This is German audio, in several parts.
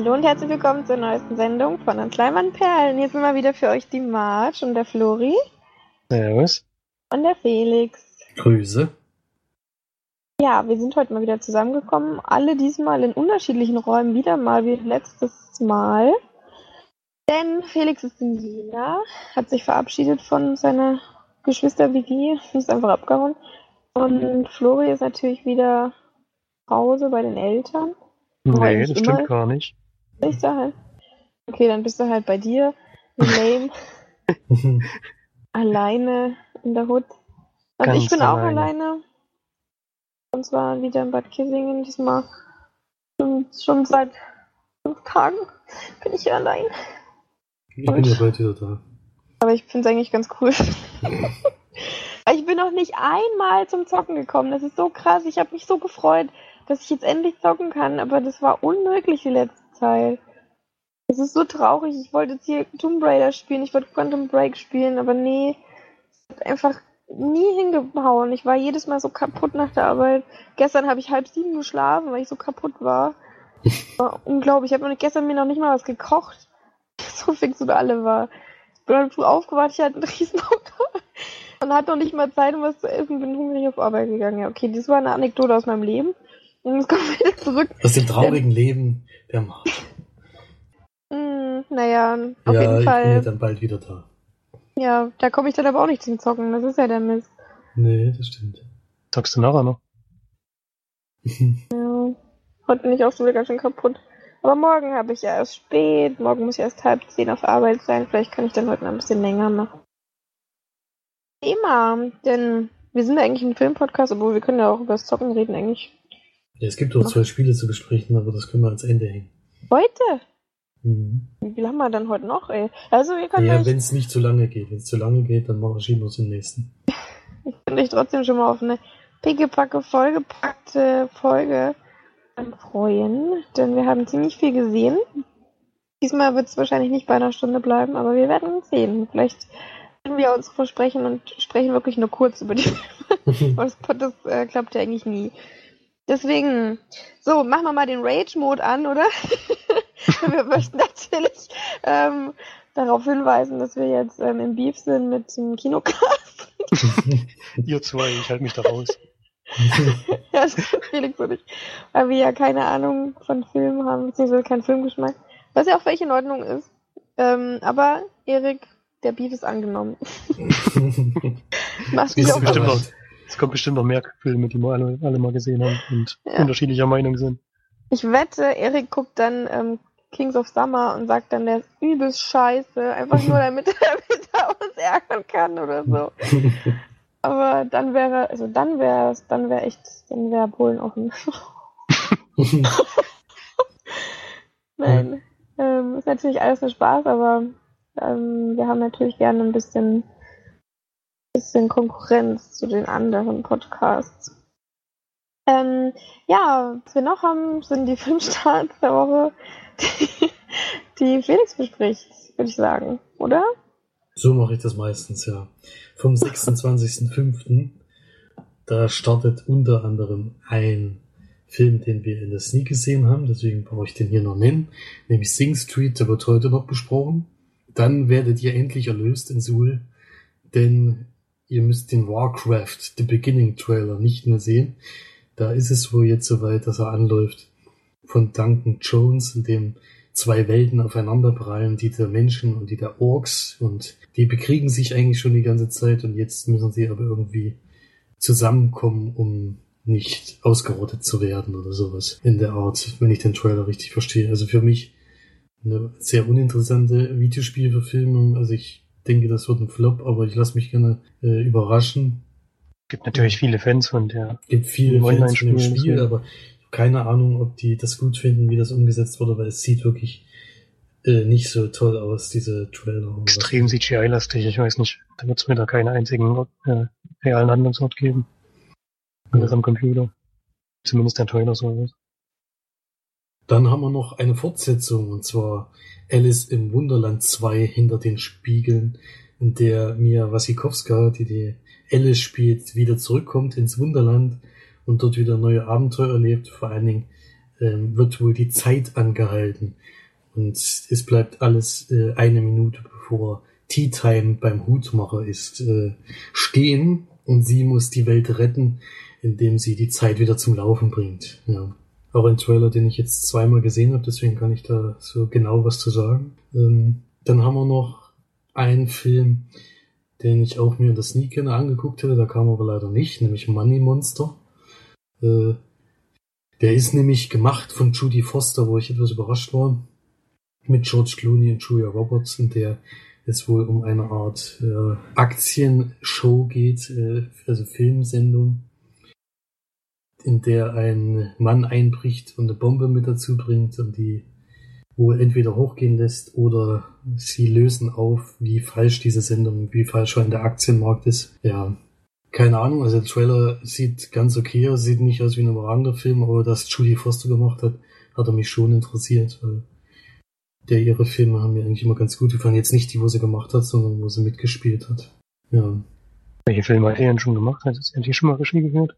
Hallo und herzlich willkommen zur neuesten Sendung von den Kleinmann Perlen. Hier sind mal wieder für euch die Marge und der Flori. Servus. Und der Felix. Grüße. Ja, wir sind heute mal wieder zusammengekommen. Alle diesmal in unterschiedlichen Räumen, wieder mal wie letztes Mal. Denn Felix ist in Jena, hat sich verabschiedet von seiner Geschwister-WG, ist einfach abgehauen. Und Flori ist natürlich wieder zu Hause bei den Eltern. Nee, das stimmt gar nicht. Ich da halt. Okay, dann bist du halt bei dir. Lame. alleine in der Hut. Also Ganz ich bin auch alleine. alleine. Und zwar wieder in Bad Kissingen. Diesmal schon, schon seit fünf Tagen bin ich hier allein. Ich bin ja bald wieder da. Aber ich finde es eigentlich ganz cool. ich bin noch nicht einmal zum Zocken gekommen. Das ist so krass. Ich habe mich so gefreut, dass ich jetzt endlich zocken kann. Aber das war unmöglich die letzte Zeit. Es ist so traurig. Ich wollte jetzt hier Tomb Raider spielen. Ich wollte Quantum Break spielen. Aber nee, es hat einfach nie hingehauen. Ich war jedes Mal so kaputt nach der Arbeit. Gestern habe ich halb sieben geschlafen, weil ich so kaputt war. war unglaublich. Ich habe gestern mir noch nicht mal was gekocht. So fix oder alle war. Ich bin dann früh aufgewacht, ich hatte einen Riesenhunger und hatte noch nicht mal Zeit, um was zu essen, bin hungrig auf Arbeit gegangen. Ja, okay, das war eine Anekdote aus meinem Leben. Und jetzt kommen wir wieder zurück. Aus dem traurigen Leben der Marge. Hm, naja, auf ja, jeden ich bin ja Fall. dann bald wieder da. Ja, da komme ich dann aber auch nicht zum Zocken. Das ist ja der Mist. Nee, das stimmt. Sagst du nachher noch? Ja, heute bin ich auch schon wieder ganz schön kaputt. Aber morgen habe ich ja erst spät. Morgen muss ich erst halb zehn auf Arbeit sein. Vielleicht kann ich dann heute noch ein bisschen länger machen. Thema, denn wir sind ja eigentlich ein Filmpodcast, obwohl wir können ja auch über das Zocken reden eigentlich. Ja, es gibt doch zwei Spiele zu besprechen, aber das können wir ans Ende hängen. Heute? Mhm. Wie viel haben wir dann heute noch, ey? Also ihr könnt Ja, euch, wenn es nicht zu lange geht. Wenn es zu lange geht, dann machen wir wir uns den nächsten. ich könnt euch trotzdem schon mal auf eine pickepacke vollgepackte Folge freuen, denn wir haben ziemlich viel gesehen. Diesmal wird es wahrscheinlich nicht bei einer Stunde bleiben, aber wir werden sehen. Vielleicht können wir uns versprechen und sprechen wirklich nur kurz über die Filme. Das, das äh, klappt ja eigentlich nie. Deswegen, so, machen wir mal den Rage-Mode an, oder? wir möchten natürlich ähm, darauf hinweisen, dass wir jetzt ähm, im Beef sind mit dem Kinocast. Ihr zwei, ich halte mich da raus. ja, das ist Felix und ich. Weil wir ja keine Ahnung von Filmen haben, beziehungsweise keinen Filmgeschmack. Was ja auch völlig in Ordnung ist. Ähm, aber Erik, der Beef ist angenommen. Auch bestimmt bereit? Es kommt bestimmt noch mehr Filme, die wir alle, alle mal gesehen haben und Ja. unterschiedlicher Meinung sind. Ich wette, Erik guckt dann ähm, Kings of Summer und sagt dann, der ist übelst scheiße, einfach nur damit, damit er uns ärgern kann oder so. Aber dann wäre, also dann wäre es, dann wäre echt, dann wäre Polen offen. Nein. Ähm, ist natürlich alles nur Spaß, aber ähm, wir haben natürlich gerne ein bisschen, bisschen Konkurrenz zu den anderen Podcasts. Ähm, ja, was wir noch haben, sind die Filmstarts der Woche, die, die Felix bespricht, würde ich sagen, oder? So mache ich das meistens, ja. Vom 26.05. Da startet unter anderem ein Film, den wir in der Sneak gesehen haben, deswegen brauche ich den hier noch nennen, nämlich Sing Street, der wird heute noch besprochen. Dann werdet ihr endlich erlöst in Suhl, denn ihr müsst den Warcraft The Beginning Trailer nicht mehr sehen. Da ist es wohl jetzt soweit, dass er anläuft von Duncan Jones, in dem zwei Welten aufeinanderprallen, die der Menschen und die der Orks und die bekriegen sich eigentlich schon die ganze Zeit und jetzt müssen sie aber irgendwie zusammenkommen, um nicht ausgerottet zu werden oder sowas in der Art, wenn ich den Trailer richtig verstehe. Also für mich eine sehr uninteressante Videospielverfilmung. Also ich denke, das wird ein Flop, aber ich lasse mich gerne äh, überraschen. Gibt natürlich viele Fans von der. gibt viele Fans von dem Spiel, aber ich habe keine Ahnung, ob die das gut finden, wie das umgesetzt wurde, weil es sieht wirklich äh, nicht so toll aus, diese Trailer. Extrem CGI-lastig, ich weiß nicht. Da wird es mir da keinen einzigen äh, realen Handlungsort geben. Alles am Computer. Zumindest der Trailer so ist. Dann haben wir noch eine Fortsetzung, und zwar Alice im Wunderland 2 hinter den Spiegeln, in der Mia Wasikowska, die die Alice spielt, wieder zurückkommt ins Wunderland und dort wieder neue Abenteuer erlebt. Vor allen Dingen ähm, wird wohl die Zeit angehalten. Und es bleibt alles äh, eine Minute bevor Tea Time beim Hutmacher ist, äh, stehen und sie muss die Welt retten, indem sie die Zeit wieder zum Laufen bringt. Ja. Auch ein Trailer, den ich jetzt zweimal gesehen habe, deswegen kann ich da so genau was zu sagen. Ähm, dann haben wir noch einen Film, den ich auch mir in der Sneak angeguckt hätte, da kam aber leider nicht, nämlich Money Monster. Äh, der ist nämlich gemacht von Judy Foster, wo ich etwas überrascht war, mit George Clooney und Julia Roberts, in der es wohl um eine Art äh, Aktienshow geht, äh, also Filmsendung, in der ein Mann einbricht und eine Bombe mit dazu bringt und die wohl entweder hochgehen lässt oder sie lösen auf, wie falsch diese Sendung, wie falsch schon der Aktienmarkt ist. Ja, keine Ahnung, also der Trailer sieht ganz okay aus, sieht nicht aus wie ein überragender Film, aber dass Judy Foster gemacht hat, hat er mich schon interessiert, weil der ihre Filme haben mir eigentlich immer ganz gut gefallen. Jetzt nicht die, wo sie gemacht hat, sondern wo sie mitgespielt hat. Ja. Welche Filme hat er denn schon gemacht? Hat er schon mal Regie geführt?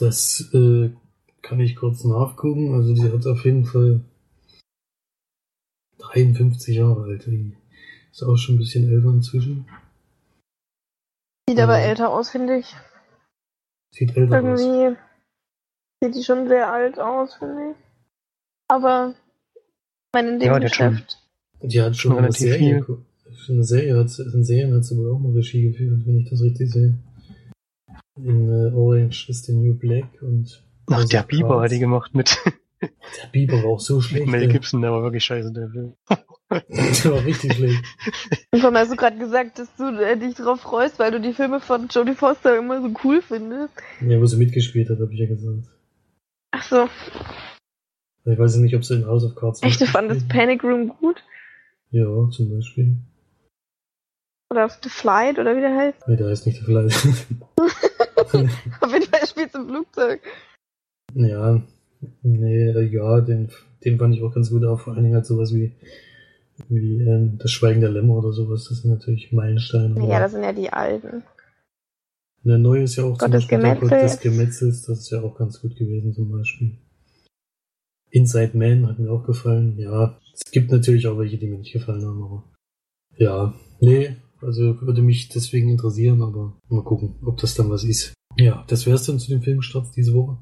Das äh, kann ich kurz nachgucken. Also die hat auf jeden Fall 53 Jahre alt. Die ist auch schon ein bisschen älter inzwischen. Sieht aber älter aus, finde ich. Sieht älter Irgendwie aus. sieht die schon sehr alt aus, finde ich. Aber meine, in dem Ja, Geschäft. Die hat schon Schon eine relativ Serie, viel. schon eine Serie, hat, in Serien hat sie wohl auch mal Regie geführt, wenn ich das richtig sehe. In äh, Orange is the New Black und Ach, der Bieber hat die gemacht mit Der Bieber war auch so schlecht. Mel. Gibson, der war wirklich scheiße, der Film. Der war richtig schlecht. Allem hast du gerade gesagt, dass du äh, dich drauf freust, weil du die Filme von Jodie Foster immer so cool findest. Ja, wo sie mitgespielt hat, habe ich ja gesagt. Ach so. Ich weiß ja nicht, ob sie in House of Cards Echt, du fandest Panic Room gut? Ja, zum Beispiel. Oder The Flight oder wie der heißt? Nee, der heißt nicht der Fleisch. Auf jeden Fall spielt im Flugzeug. ja, nee, äh, ja, den, den fand ich auch ganz gut, auch vor allen Dingen halt sowas wie, wie ähm, das Schweigen der Lämmer oder sowas, das sind natürlich Meilensteine. Ja, das sind ja die alten. Der neue ist ja auch Gott des der Gott des. Gemetzels, das ist ja auch ganz gut gewesen zum Beispiel. Inside Man hat mir auch gefallen, ja. Es gibt natürlich auch welche, die mir nicht gefallen haben, aber ja, nee, also würde mich deswegen interessieren, aber mal gucken, ob das dann was ist. Ja, das wär's dann zu den Filmstarts diese Woche.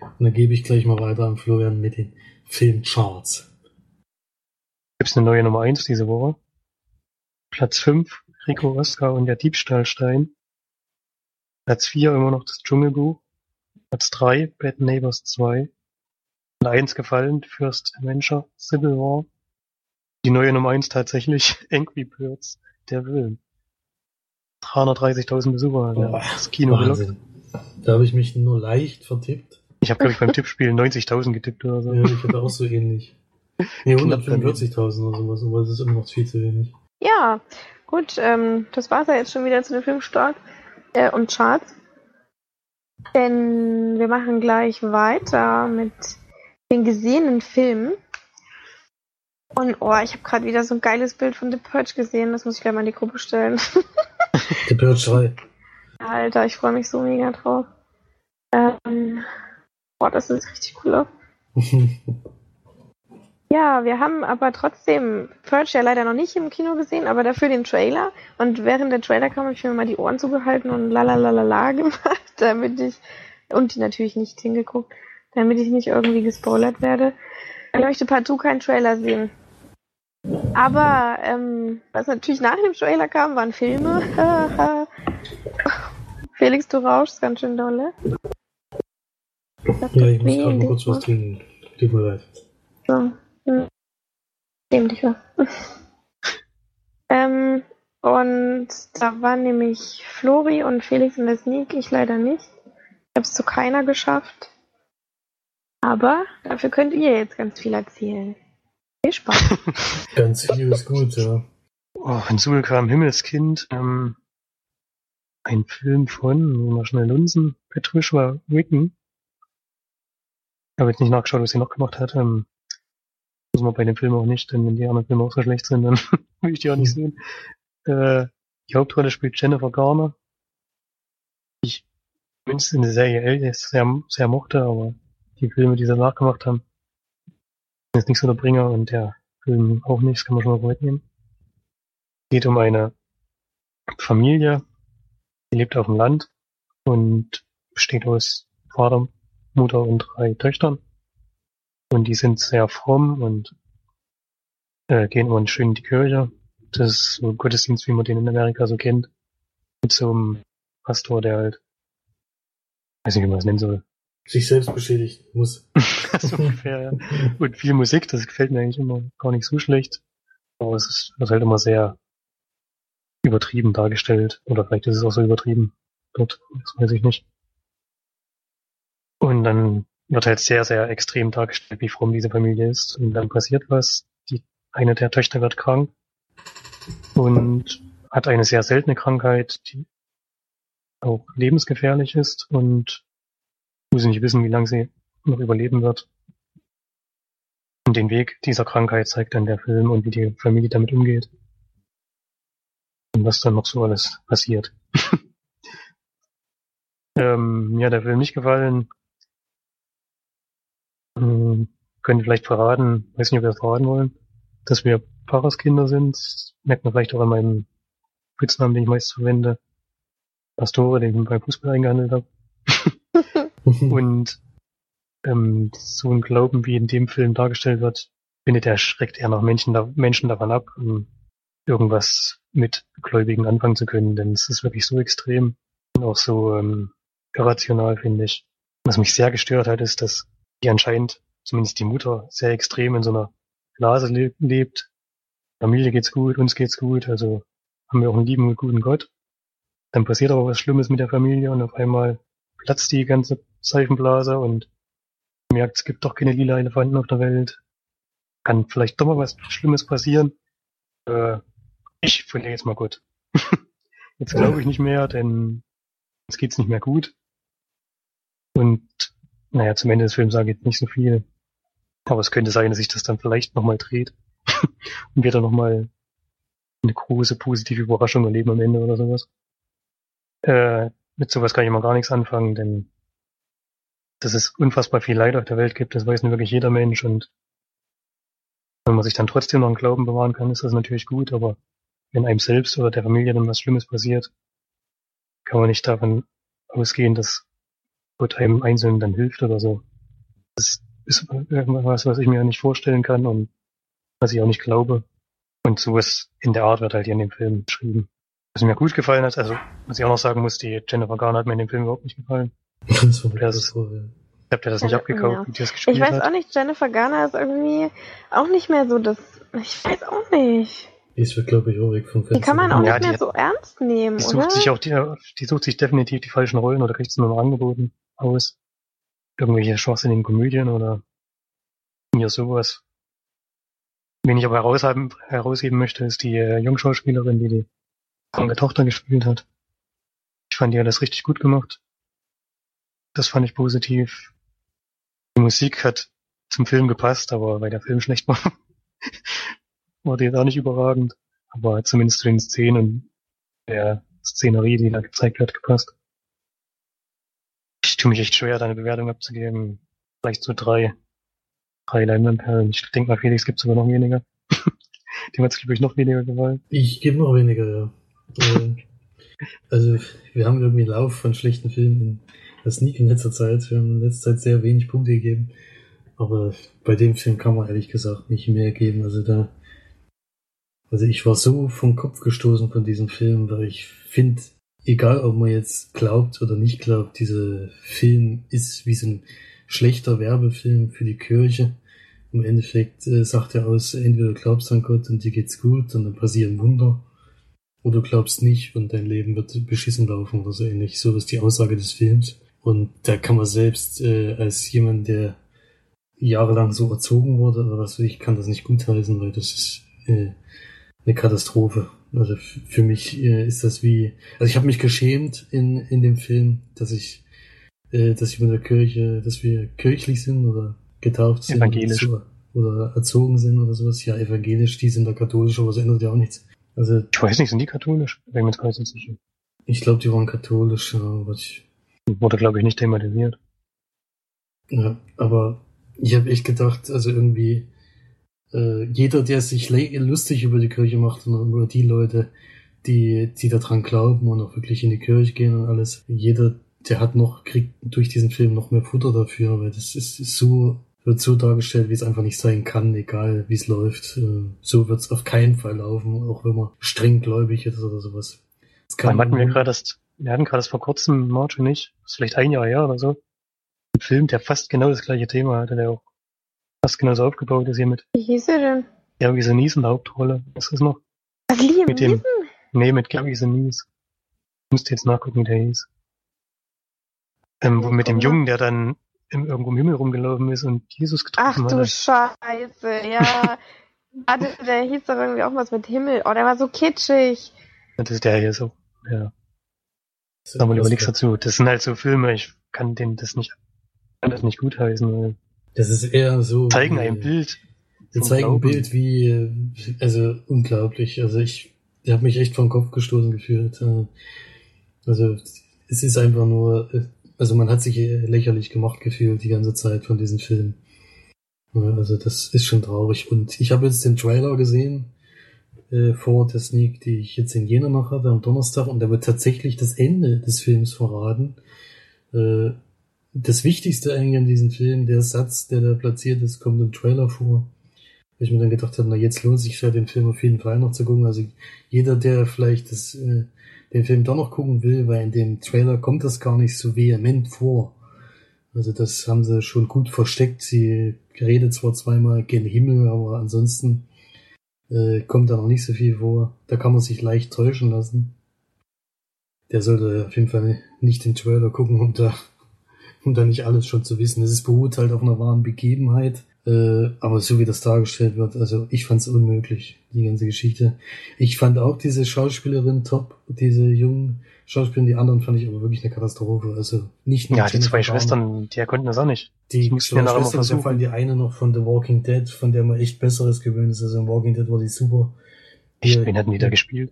Und dann gebe ich gleich mal weiter an Florian mit den Filmcharts. Gibt's eine neue Nummer 1 diese Woche? Platz 5, Rico Oscar und der Diebstahlstein. Platz 4 immer noch das Dschungelbuch. Platz 3, Bad Neighbors 2. Und 1 gefallen, First Adventure, Civil War. Die neue Nummer 1 tatsächlich, Angry Birds, der Film. 330.000 Besucher, Boah, das Kino gelockt. Da habe ich mich nur leicht vertippt. Ich habe, glaube ich, beim Tippspiel 90.000 getippt oder so. Ja, ich hatte auch so ähnlich. Nee, 145.000 oder sowas, aber das ist immer noch viel zu wenig. Ja, gut, ähm, das war's ja jetzt schon wieder zu den Filmstart äh, und Charts. Denn wir machen gleich weiter mit den gesehenen Filmen. Und oh, ich habe gerade wieder so ein geiles Bild von The Purge gesehen, das muss ich gleich mal in die Gruppe stellen. Der Purge 3. Alter, ich freue mich so mega drauf. Ähm, boah, das ist richtig cool. aus. Ja, wir haben aber trotzdem Purge ja leider noch nicht im Kino gesehen, aber dafür den Trailer. Und während der Trailer kam, habe ich mir mal die Ohren zugehalten und lalalala gemacht, damit ich, und die natürlich nicht hingeguckt, damit ich nicht irgendwie gespoilert werde. Ich möchte partout keinen Trailer sehen. Aber ähm, was natürlich nach dem Trailer kam, waren Filme. Felix, du rauschst ganz schön dolle. Ja, ich muss gerade mal kurz was trinken. Tut mir leid. So. Hm. Nehm dich was. ähm, und da waren nämlich Flori und Felix in der Sneak, ich leider nicht. Ich habe es zu keiner geschafft. Aber dafür könnt ihr jetzt ganz viel erzählen. Viel Spaß. Ganz viel ist gut, ja. Oh, hinzu kam Himmelskind, ähm, ein Film von, mal schnell lunzen, Patricia. Ich habe jetzt nicht nachgeschaut, was sie noch gemacht hat. Ähm, muss man bei dem Film auch nicht, denn wenn die anderen Filme auch so schlecht sind, dann will ich die auch nicht sehen. Äh, die Hauptrolle spielt Jennifer Garner. Ich mindestens in der Serie L sehr, sehr mochte, aber die Filme, die sie nachgemacht haben, jetzt nicht so der Bringer und der Film auch nicht, das kann man schon mal vorwegnehmen. Geht um eine Familie, die lebt auf dem Land und besteht aus Vater, Mutter und drei Töchtern. Und die sind sehr fromm und äh, gehen immer schön in die Kirche. Das ist so ein Gottesdienst, wie man den in Amerika so kennt. Mit so einem Pastor, der halt, weiß nicht, wie man das nennen soll. Sich selbst beschädigen muss. so ungefähr, ja. Und viel Musik, das gefällt mir eigentlich immer gar nicht so schlecht. Aber es ist, wird halt immer sehr übertrieben dargestellt. Oder vielleicht ist es auch so übertrieben dort. Das weiß ich nicht. Und dann wird halt sehr, sehr extrem dargestellt, wie fromm diese Familie ist. Und dann passiert was. Die, eine der Töchter wird krank und hat eine sehr seltene Krankheit, die auch lebensgefährlich ist und muss nicht wissen, wie lange sie noch überleben wird. Und den Weg dieser Krankheit zeigt dann der Film und wie die Familie damit umgeht. Und was dann noch so alles passiert. ähm, hat der Film nicht gefallen. Hm, könnt ihr vielleicht verraten, weiß nicht, ob wir das verraten wollen, dass wir Pfarrerskinder sind. Das merkt man vielleicht auch an meinem Spitznamen, den ich meist verwende. Pastore, den ich beim Fußball eingehandelt habe. Und ähm, so ein Glauben, wie in dem Film dargestellt wird, findet er schreckt eher noch Menschen, da, Menschen davon ab, um irgendwas mit Gläubigen anfangen zu können, denn es ist wirklich so extrem und auch so ähm, irrational, finde ich. Was mich sehr gestört hat, ist, dass die anscheinend, zumindest die Mutter, sehr extrem in so einer Blase le lebt. Familie geht's gut, uns geht's gut, also haben wir auch einen lieben und guten Gott. Dann passiert aber was Schlimmes mit der Familie und auf einmal platzt die ganze Seifenblase und merkt, es gibt doch keine lila Elefanten auf der Welt. Kann vielleicht doch mal was Schlimmes passieren. Äh, ich verliere jetzt mal Gott. jetzt glaube ich nicht mehr, denn es geht's nicht mehr gut. Und naja, zum Ende des Films sage ich nicht so viel. Aber es könnte sein, dass sich das dann vielleicht nochmal dreht. und wir dann nochmal eine große positive Überraschung erleben am Ende oder sowas. Äh, mit sowas kann ich mal gar nichts anfangen, denn dass es unfassbar viel Leid auf der Welt gibt, das weiß nur wirklich jeder Mensch und wenn man sich dann trotzdem noch einen Glauben bewahren kann, ist das natürlich gut, aber wenn einem selbst oder der Familie dann was Schlimmes passiert, kann man nicht davon ausgehen, dass Gott einem Einzelnen dann hilft oder so. Das ist irgendwas, was ich mir nicht vorstellen kann und was ich auch nicht glaube. Und sowas in der Art wird halt hier in dem Film beschrieben. Was mir gut gefallen hat, also was ich auch noch sagen muss, die Jennifer Garner hat mir in dem Film überhaupt nicht gefallen. Das war Das ist- so, ja. Ich hab dir das nicht Ja, abgekauft, wie die das gespielt Ich weiß hat. auch nicht, Jennifer Garner ist irgendwie auch nicht mehr so das. Ich weiß auch nicht. Die ist, glaube ich, auch weg vom Fenster. Die kann man auch Ja, nicht mehr so ernst nehmen, Die oder? sucht sich auch die, die sucht sich definitiv die falschen Rollen oder kriegt sie nur noch angeboten aus. Irgendwelche schwachsinnigen Komödien oder mir sowas. Wen ich aber herausheben, herausheben möchte, ist die äh, Jungschauspielerin, die die kranke Tochter gespielt hat. Ich fand, die hat das richtig gut gemacht. Das fand ich positiv. Die Musik hat zum Film gepasst, aber weil der Film schlecht war, war die jetzt auch nicht überragend. Aber zumindest zu den Szenen der Szenerie, die da gezeigt wird, gepasst. Ich tue mich echt schwer, da eine Bewertung abzugeben. Vielleicht so drei, drei Leinwandperlen. Ich denke mal, Felix gibt sogar noch weniger. Dem hat es, glaube ich, noch weniger gefallen. Ich gebe noch weniger, ja. Äh, also, wir haben irgendwie einen Lauf von schlechten Filmen in der in letzter Zeit. Wir haben in letzter Zeit sehr wenig Punkte gegeben. Aber bei dem Film kann man ehrlich gesagt nicht mehr geben. Also da, also ich war so vom Kopf gestoßen von diesem Film, weil ich finde, egal ob man jetzt glaubt oder nicht glaubt, dieser Film ist wie so ein schlechter Werbefilm für die Kirche. Im Endeffekt äh, sagt er aus, entweder glaubst an Gott und dir geht's gut und dann passieren Wunder, oder du glaubst nicht und dein Leben wird beschissen laufen oder so ähnlich. So ist die Aussage des Films. Und da kann man selbst äh, als jemand, der jahrelang so erzogen wurde oder was weiß ich, kann das nicht gutheißen, weil das ist äh, eine Katastrophe. Also für mich äh, ist das wie, also ich habe mich geschämt in in dem Film, dass ich, äh, dass ich mit der Kirche, dass wir kirchlich sind oder getauft sind Evangelisch. Oder, oder erzogen sind oder sowas. Ja, evangelisch, die sind da katholisch, aber das ändert ja auch nichts. Also Ich weiß nicht, sind die katholisch? Bin mir jetzt gar nicht sicher. ich glaube, die waren katholisch, ja, aber ich, Wurde, glaube ich, nicht thematisiert. Ja, aber ich habe echt gedacht, also irgendwie äh, jeder, der sich lustig über die Kirche macht und über die Leute, die, die daran glauben und auch wirklich in die Kirche gehen und alles, jeder, der hat noch, kriegt durch diesen Film noch mehr Futter dafür, weil das ist, so, wird so dargestellt, wie es einfach nicht sein kann, egal wie es läuft. Äh, so wird es auf keinen Fall laufen, auch wenn man streng gläubig ist oder sowas. Das kann hatten wir gerade das, wir hatten gerade das vor kurzem, Martin nicht, ist vielleicht ein Jahr her oder so, ein Film, der fast genau das gleiche Thema hatte, der auch fast genauso aufgebaut ist hiermit. Wie hieß er denn? Gary Sinise in der Hauptrolle. Was ist noch? Was, Liam Mit dem- Neeson? Nee, mit Gary Sinise. Ich müsste jetzt nachgucken, wie der hieß. Ähm, wo mit dem Jungen, der dann im, irgendwo im Himmel rumgelaufen ist und Jesus Ach getroffen du hat. Scheiße, ja. Warte, der hieß doch irgendwie auch was mit Himmel. Oh, der war so kitschig. Das ist der hier so. Ja, sag mal lieber nichts dazu. Das sind halt so Filme, ich kann den das nicht, kann das nicht gutheißen. weil Das ist eher so. Zeigen wie- ein Bild. Die vom zeigen ein. Bild wie, äh, also unglaublich. Also ich, ich habe mich echt vom Kopf gestoßen gefühlt. Äh, Also es ist einfach nur, äh, also man hat sich äh, lächerlich gemacht gefühlt die ganze Zeit von diesem Film. Also das ist schon traurig. Und ich habe jetzt den Trailer gesehen äh, vor der Sneak, die ich jetzt in Jena noch hatte am Donnerstag, und da wird tatsächlich das Ende des Films verraten. Äh, das Wichtigste eigentlich an diesem Film, der Satz, der da platziert ist, kommt im Trailer vor. Wo ich mir dann gedacht habe, na jetzt lohnt sich ja den Film auf jeden Fall noch zu gucken. Also jeder, der vielleicht das, äh, den Film doch noch gucken will, weil in dem Trailer kommt das gar nicht so vehement vor. Also das haben sie schon gut versteckt. Sie redet zwar zweimal gen Himmel, aber ansonsten äh, kommt da noch nicht so viel vor. Da kann man sich leicht täuschen lassen. Der sollte auf jeden Fall nicht den Trailer gucken, um da, um da nicht alles schon zu wissen. Es ist beruht halt auf einer wahren Begebenheit. Äh, aber so wie das dargestellt wird, also ich fand es unmöglich, die ganze Geschichte. Ich fand auch diese Schauspielerin top, diese jungen Schauspielerin, die anderen fand ich aber wirklich eine Katastrophe. Also nicht nur Ja, die zwei. Schwestern, die konnten das auch nicht. Die Ich musste mir nachher mal Schwester, versuchen. vor allem die eine noch von The Walking Dead, von der man echt Besseres gewöhnt ist. Also in Walking Dead war die super. Die- wen hatten die da gespielt?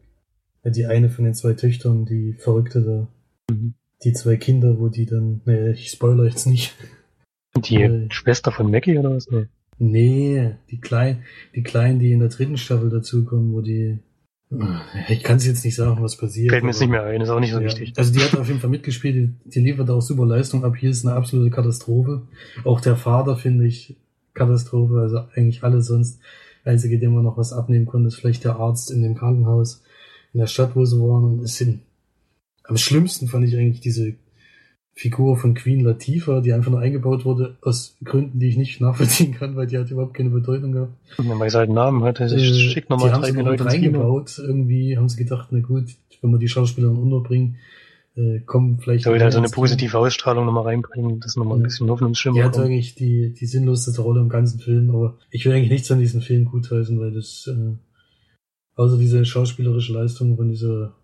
Die eine von den zwei Töchtern, die Verrückte da. Mhm. Die zwei Kinder, wo die dann, nee, ich spoiler jetzt nicht. Die Äh. Schwester von Maggie oder was? Nee. Die kleinen, die kleinen, die in der dritten Staffel dazukommen, wo die, ich kann es jetzt nicht sagen, was passiert. Fällt mir jetzt nicht mehr ein, ist auch nicht so Ja, wichtig. Also die hat auf jeden Fall mitgespielt, die, die liefert auch super Leistung ab. Hier ist eine absolute Katastrophe. Auch der Vater finde ich Katastrophe, also eigentlich alle sonst. Einzige, dem man noch was abnehmen konnte, ist vielleicht der Arzt in dem Krankenhaus in der Stadt, wo sie waren. Und es sind am schlimmsten fand ich eigentlich diese Figur von Queen Latifah, die einfach nur eingebaut wurde, aus Gründen, die ich nicht nachvollziehen kann, weil die hat überhaupt keine Bedeutung gehabt. Und weil sie halt Namen hatte, Äh, ich schick nochmal drei Leute reingebaut. Irgendwie haben sie gedacht, na gut, wenn wir die Schauspieler unterbringen, äh, kommen vielleicht. Da wird halt so eine positive Ausstrahlung nochmal reinbringen, das nochmal ein Ja. bisschen Hoffnungsschimmer Die hat eigentlich die, die sinnloseste Rolle im ganzen Film, aber ich will eigentlich nichts an diesem Film gutheißen, weil das, äh, außer diese schauspielerische Leistung von dieser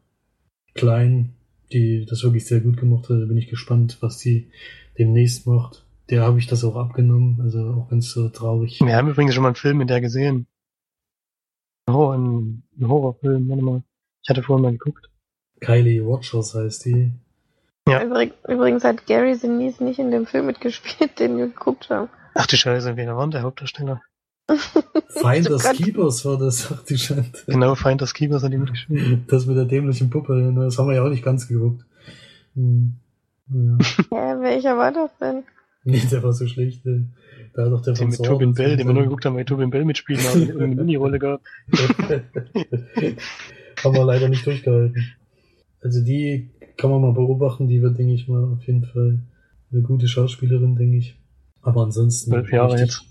Kleinen, die das wirklich sehr gut gemacht hat, bin ich gespannt, was die demnächst macht. Der habe ich das auch abgenommen, also auch wenn es so traurig Wir haben übrigens schon mal einen Film mit der gesehen. Ein, Horror, ein, ein Horrorfilm, warte mal. Ich hatte vorhin mal geguckt. Kylie Watchers heißt die. Ja. Übrig, übrigens hat Gary Sinise nicht in dem Film mitgespielt, den wir geguckt haben. Ach du Scheiße, wer war der Hauptdarsteller? Finders. Keepers war das, ach du Schande. Genau, Feind des Keepers hat die mitgespielt. Das mit der dämlichen Puppe, ne, das haben wir ja auch nicht ganz geguckt. Hm. Ja. Hä, welcher war das denn? Nee, der war so schlecht. ne. Da hat doch der Den mit Tobin Bell, den wir nur zusammen- geguckt haben, weil Tobin Bell mitspielen, aber irgendeine Mini-Rolle gab. haben wir leider nicht durchgehalten. Also die kann man mal beobachten, die wird, denke ich mal, auf jeden Fall eine gute Schauspielerin, denke ich. Aber ansonsten Zwölf Jahre jetzt.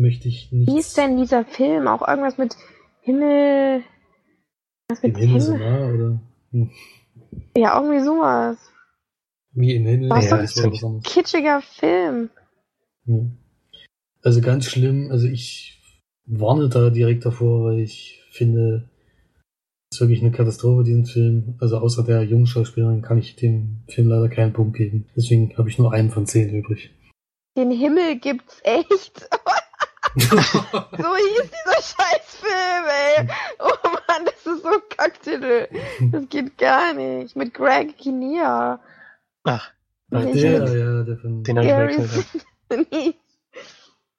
Möchte ich Wie nicht ist denn dieser Film? Auch irgendwas mit Himmel. Was im mit Himmel so Himmel? nah, oder? Hm. Ja, irgendwie sowas. Wie im Himmel? Was Ja, das ist war was anderes. Kitschiger Film. Ja. Also ganz schlimm, also ich warne da direkt davor, weil ich finde, es ist wirklich eine Katastrophe, diesen Film. Also außer der jungen Schauspielerin kann ich dem Film leider keinen Punkt geben. Deswegen habe ich nur einen von zehn übrig. Den Himmel gibt's echt. So hieß dieser Scheißfilm, ey. Oh Mann, das ist so ein Kacktitel. Das geht gar nicht. Mit Greg Kinnear. Ach, Ach, der, ja, der von. den habe ich.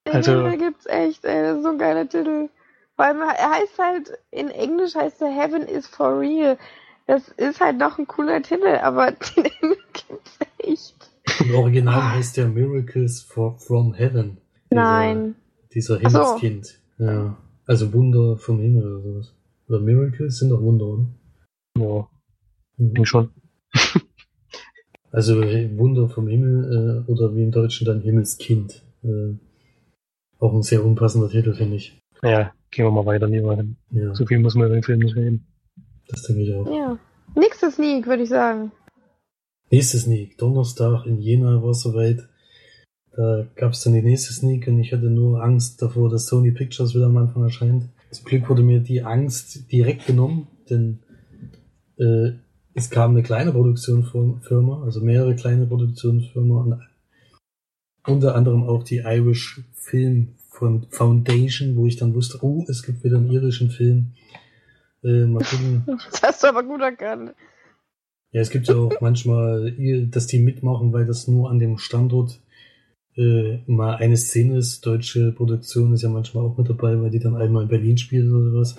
Also- da gibt's echt, ey, das ist so ein geiler Titel. Vor allem, er heißt halt, in Englisch heißt er Heaven is for real. Das ist halt noch ein cooler Titel, aber den gibt's echt. Im Original heißt der Miracles for, from Heaven. Dieser, Nein. Dieser Ach so. Himmelskind. Ja. Also Wunder vom Himmel oder sowas. Oder Miracles sind doch Wunder, oder? Ja, Mhm. denk schon. Also Wunder vom Himmel äh, oder wie im Deutschen dann Himmelskind. Äh, auch ein sehr unpassender Titel, finde ich. Naja, gehen wir mal weiter, lieber. Ja, So viel muss man über den Film nicht reden. das denke ich auch. Ja. Nächster Sneak, würde ich sagen. Nächste Sneak. Donnerstag in Jena war soweit. Da gab es dann die nächste Sneak und ich hatte nur Angst davor, dass Sony Pictures wieder am Anfang erscheint. Zum Glück wurde mir die Angst direkt genommen, denn äh, es kam eine kleine Produktionsfirma, also mehrere kleine Produktionsfirmen unter anderem auch die Irish Film von Foundation, wo ich dann wusste, oh, es gibt wieder einen irischen Film. Äh, mal gucken. Das hast du aber gut erkannt. Ja, es gibt ja auch manchmal, dass die mitmachen, weil das nur an dem Standort äh, mal eine Szene ist. Deutsche Produktion ist ja manchmal auch mit dabei, weil die dann einmal in Berlin spielt oder sowas.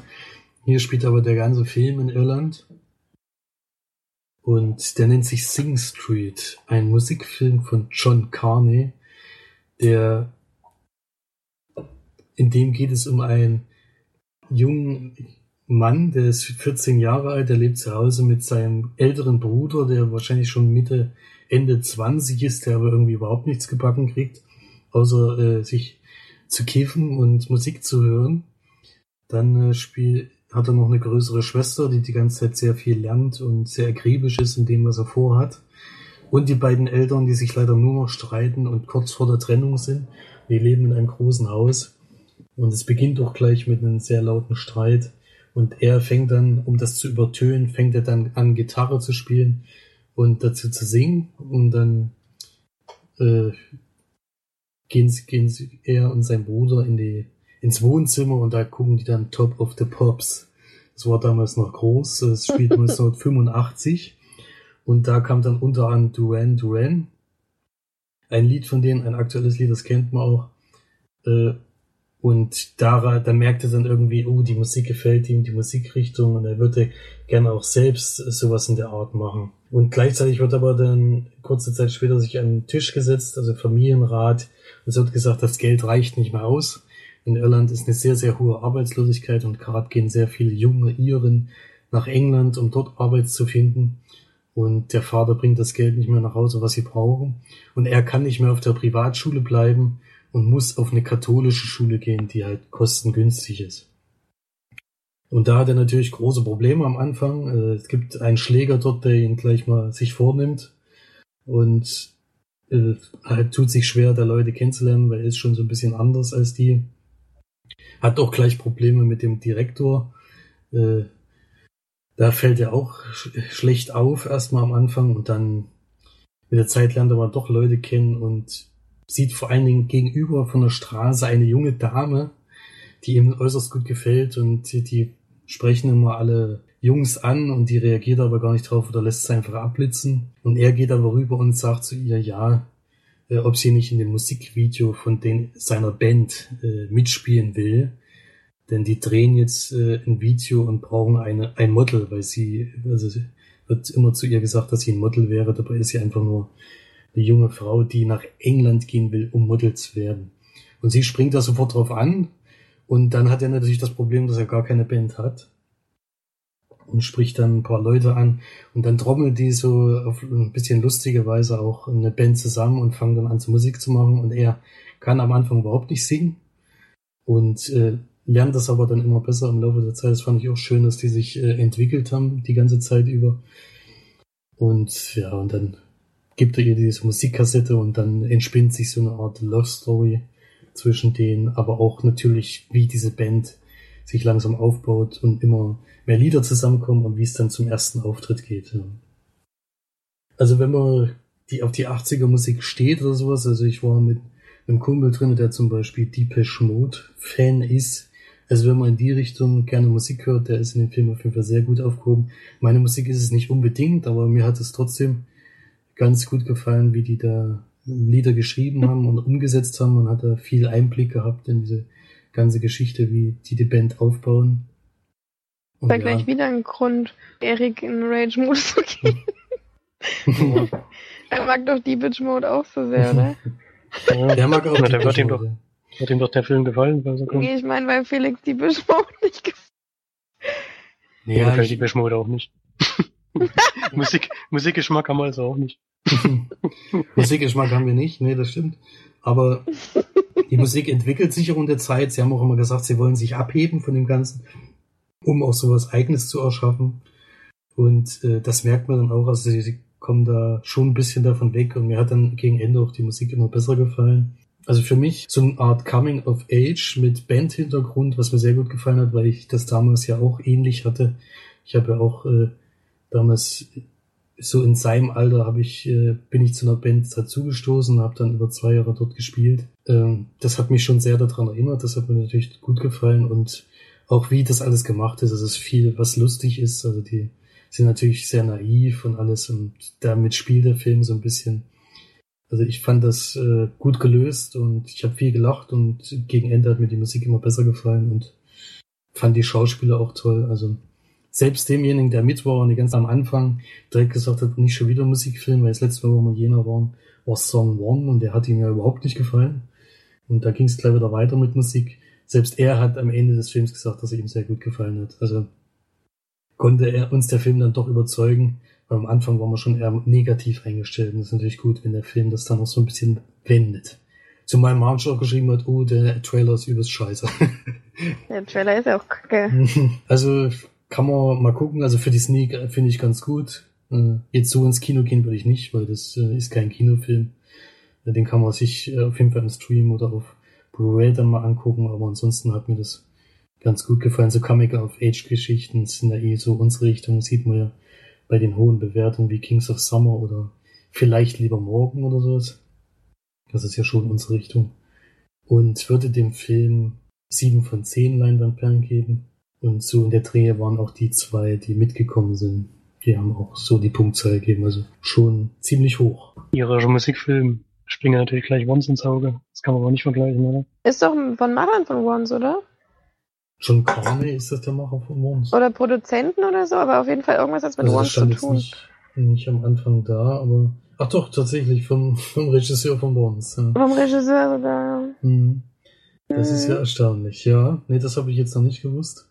Hier spielt aber der ganze Film in Irland. Und der nennt sich Sing Street, ein Musikfilm von John Carney, der in dem geht es um einen jungen Mann, der ist 14 Jahre alt, der lebt zu Hause mit seinem älteren Bruder, der wahrscheinlich schon Mitte, Ende 20 ist, der aber irgendwie überhaupt nichts gebacken kriegt, außer äh, sich zu kiffen und Musik zu hören. Dann äh, spiel, hat er noch eine größere Schwester, die die ganze Zeit sehr viel lernt und sehr akribisch ist in dem, was er vorhat. Und die beiden Eltern, die sich leider nur noch streiten und kurz vor der Trennung sind. Die leben in einem großen Haus. Und es beginnt auch gleich mit einem sehr lauten Streit. Und er fängt dann, um das zu übertönen, fängt er dann an, Gitarre zu spielen und dazu zu singen. Und dann äh, gehen, gehen sie, er und sein Bruder in die, ins Wohnzimmer und da gucken die dann Top of the Pops. Das war damals noch groß. Es spielt 1985. Und da kam dann unter anderem Duran Duran. Ein Lied von denen, ein aktuelles Lied, das kennt man auch. Äh, und da, da merkt er dann irgendwie, oh, die Musik gefällt ihm, die Musikrichtung, und er würde gerne auch selbst sowas in der Art machen. Und gleichzeitig wird aber dann kurze Zeit später sich an den Tisch gesetzt, also Familienrat, und es wird gesagt, das Geld reicht nicht mehr aus. In Irland ist eine sehr, sehr hohe Arbeitslosigkeit und gerade gehen sehr viele junge Iren nach England, um dort Arbeit zu finden. Und der Vater bringt das Geld nicht mehr nach Hause, was sie brauchen. Und er kann nicht mehr auf der Privatschule bleiben und muss auf eine katholische Schule gehen, die halt kostengünstig ist. Und da hat er natürlich große Probleme am Anfang. Äh, Es gibt einen Schläger dort, der ihn gleich mal sich vornimmt und äh, halt tut sich schwer, da Leute kennenzulernen, weil er ist schon so ein bisschen anders als die. Hat auch gleich Probleme mit dem Direktor. Äh, Da fällt er auch sch schlecht auf, erstmal am Anfang und dann mit der Zeit lernt er aber doch Leute kennen und sieht vor allen Dingen gegenüber von der Straße eine junge Dame, die ihm äußerst gut gefällt und die, die sprechen immer alle Jungs an und die reagiert aber gar nicht drauf oder lässt es einfach abblitzen. Und er geht aber rüber und sagt zu ihr, ja, äh, ob sie nicht in dem Musikvideo von den, seiner Band äh, mitspielen will. Denn die drehen jetzt äh, ein Video und brauchen eine, ein Model, weil sie, also wird immer zu ihr gesagt, dass sie ein Model wäre, dabei ist sie einfach nur eine junge Frau, die nach England gehen will, um Model zu werden. Und sie springt da sofort drauf an. Und dann hat er natürlich das Problem, dass er gar keine Band hat. Und spricht dann ein paar Leute an. Und dann trommelt die so auf ein bisschen lustige Weise auch eine Band zusammen und fangen dann an, zu Musik zu machen. Und er kann am Anfang überhaupt nicht singen. Und äh, lernt das aber dann immer besser im Laufe der Zeit. Das fand ich auch schön, dass die sich äh, entwickelt haben, die ganze Zeit über. Und ja, und dann gibt er ihr diese Musikkassette und dann entspinnt sich so eine Art Love Story zwischen denen, aber auch natürlich, wie diese Band sich langsam aufbaut und immer mehr Lieder zusammenkommen und wie es dann zum ersten Auftritt geht. Also wenn man die auf die 80er Musik steht oder sowas, also ich war mit einem Kumpel drin, der zum Beispiel Deepesh Mode Fan ist, also wenn man in die Richtung gerne Musik hört, der ist in dem Film auf jeden Fall sehr gut aufgehoben. Meine Musik ist es nicht unbedingt, aber mir hat es trotzdem ganz gut gefallen, wie die da Lieder geschrieben haben und umgesetzt haben. Man hat da viel Einblick gehabt in diese ganze Geschichte, wie die die Band aufbauen. Und da ja. gleich wieder ein Grund, Erik in Rage-Modus zu gehen. er mag doch die Bitch Mode auch so sehr, ne? Ja, der mag auch Na, der wird ihm, doch, wird ihm doch der Film gefallen. Weil so nee, ich meine, weil Felix die Bitch Mode nicht gefällt. Nee, ja, gefällt die Bitch Mode auch nicht. Musik, Musikgeschmack haben wir also auch nicht. Musikgeschmack haben wir nicht, nee, das stimmt. Aber die Musik entwickelt sich auch in der Zeit. Sie haben auch immer gesagt, sie wollen sich abheben von dem Ganzen, um auch sowas Eigenes zu erschaffen. Und äh, das merkt man dann auch. Also sie, kommen da schon ein bisschen davon weg. Und mir hat dann gegen Ende auch die Musik immer besser gefallen. Also für mich so eine Art Coming of Age mit Band-Hintergrund, was mir sehr gut gefallen hat, weil ich das damals ja auch ähnlich hatte. Ich habe ja auch äh, damals so in seinem Alter habe ich äh, bin ich zu einer Band dazugestoßen, habe dann über zwei Jahre dort gespielt. Ähm, das hat mich schon sehr daran erinnert. Das hat mir natürlich gut gefallen und auch wie das alles gemacht ist. Es ist viel, was lustig ist. Also die sind natürlich sehr naiv und alles und damit spielt der Film so ein bisschen. Also ich fand das äh, gut gelöst und ich habe viel gelacht und gegen Ende hat mir die Musik immer besser gefallen und fand die Schauspieler auch toll. Also selbst demjenigen, der mit war und die ganz am Anfang direkt gesagt hat, nicht schon wieder Musikfilm, weil das letzte Mal, wo wir Jena waren, war Song One und der hat ihm ja überhaupt nicht gefallen. Und da ging es gleich wieder weiter mit Musik. Selbst er hat am Ende des Films gesagt, dass er ihm sehr gut gefallen hat. Also konnte er uns der Film dann doch überzeugen, weil am Anfang waren wir schon eher negativ eingestellt. Und das ist natürlich gut, wenn der Film das dann auch so ein bisschen wendet. Zumal Marge auch geschrieben hat, oh, der Trailer ist übelst scheiße. Der Trailer ist auch kacke. Also kann man mal gucken. Also für die Sneak äh, finde ich ganz gut. Äh, jetzt so ins Kino gehen würde ich nicht, weil das äh, ist kein Kinofilm. Den kann man sich auf jeden Fall im Stream oder auf Blu-ray dann mal angucken, aber ansonsten hat mir das ganz gut gefallen. So Comic-of-Age-Geschichten sind ja eh so unsere Richtung, sieht man ja bei den hohen Bewertungen wie Kings of Summer oder vielleicht lieber morgen oder sowas. Das ist ja schon unsere Richtung. Und würde dem Film sieben von zehn Leinwandperlen geben. Und so in der Drehe waren auch die zwei, die mitgekommen sind. Die haben auch so die Punktzahl gegeben, also schon ziemlich hoch. Ihre Musikfilm springen natürlich gleich Once ins Auge. Das kann man aber nicht vergleichen, oder? Ist doch von Machern von Once, oder? John Carney ist das der Macher von Once. Oder Produzenten oder so, aber auf jeden Fall irgendwas hat mit also Once zu tun. Nicht, nicht am Anfang da, aber ach doch, tatsächlich vom, vom Regisseur von Once. Ja. Vom Regisseur sogar. Mhm. Das mhm. ist ja erstaunlich, ja. Nee, das habe ich jetzt noch nicht gewusst.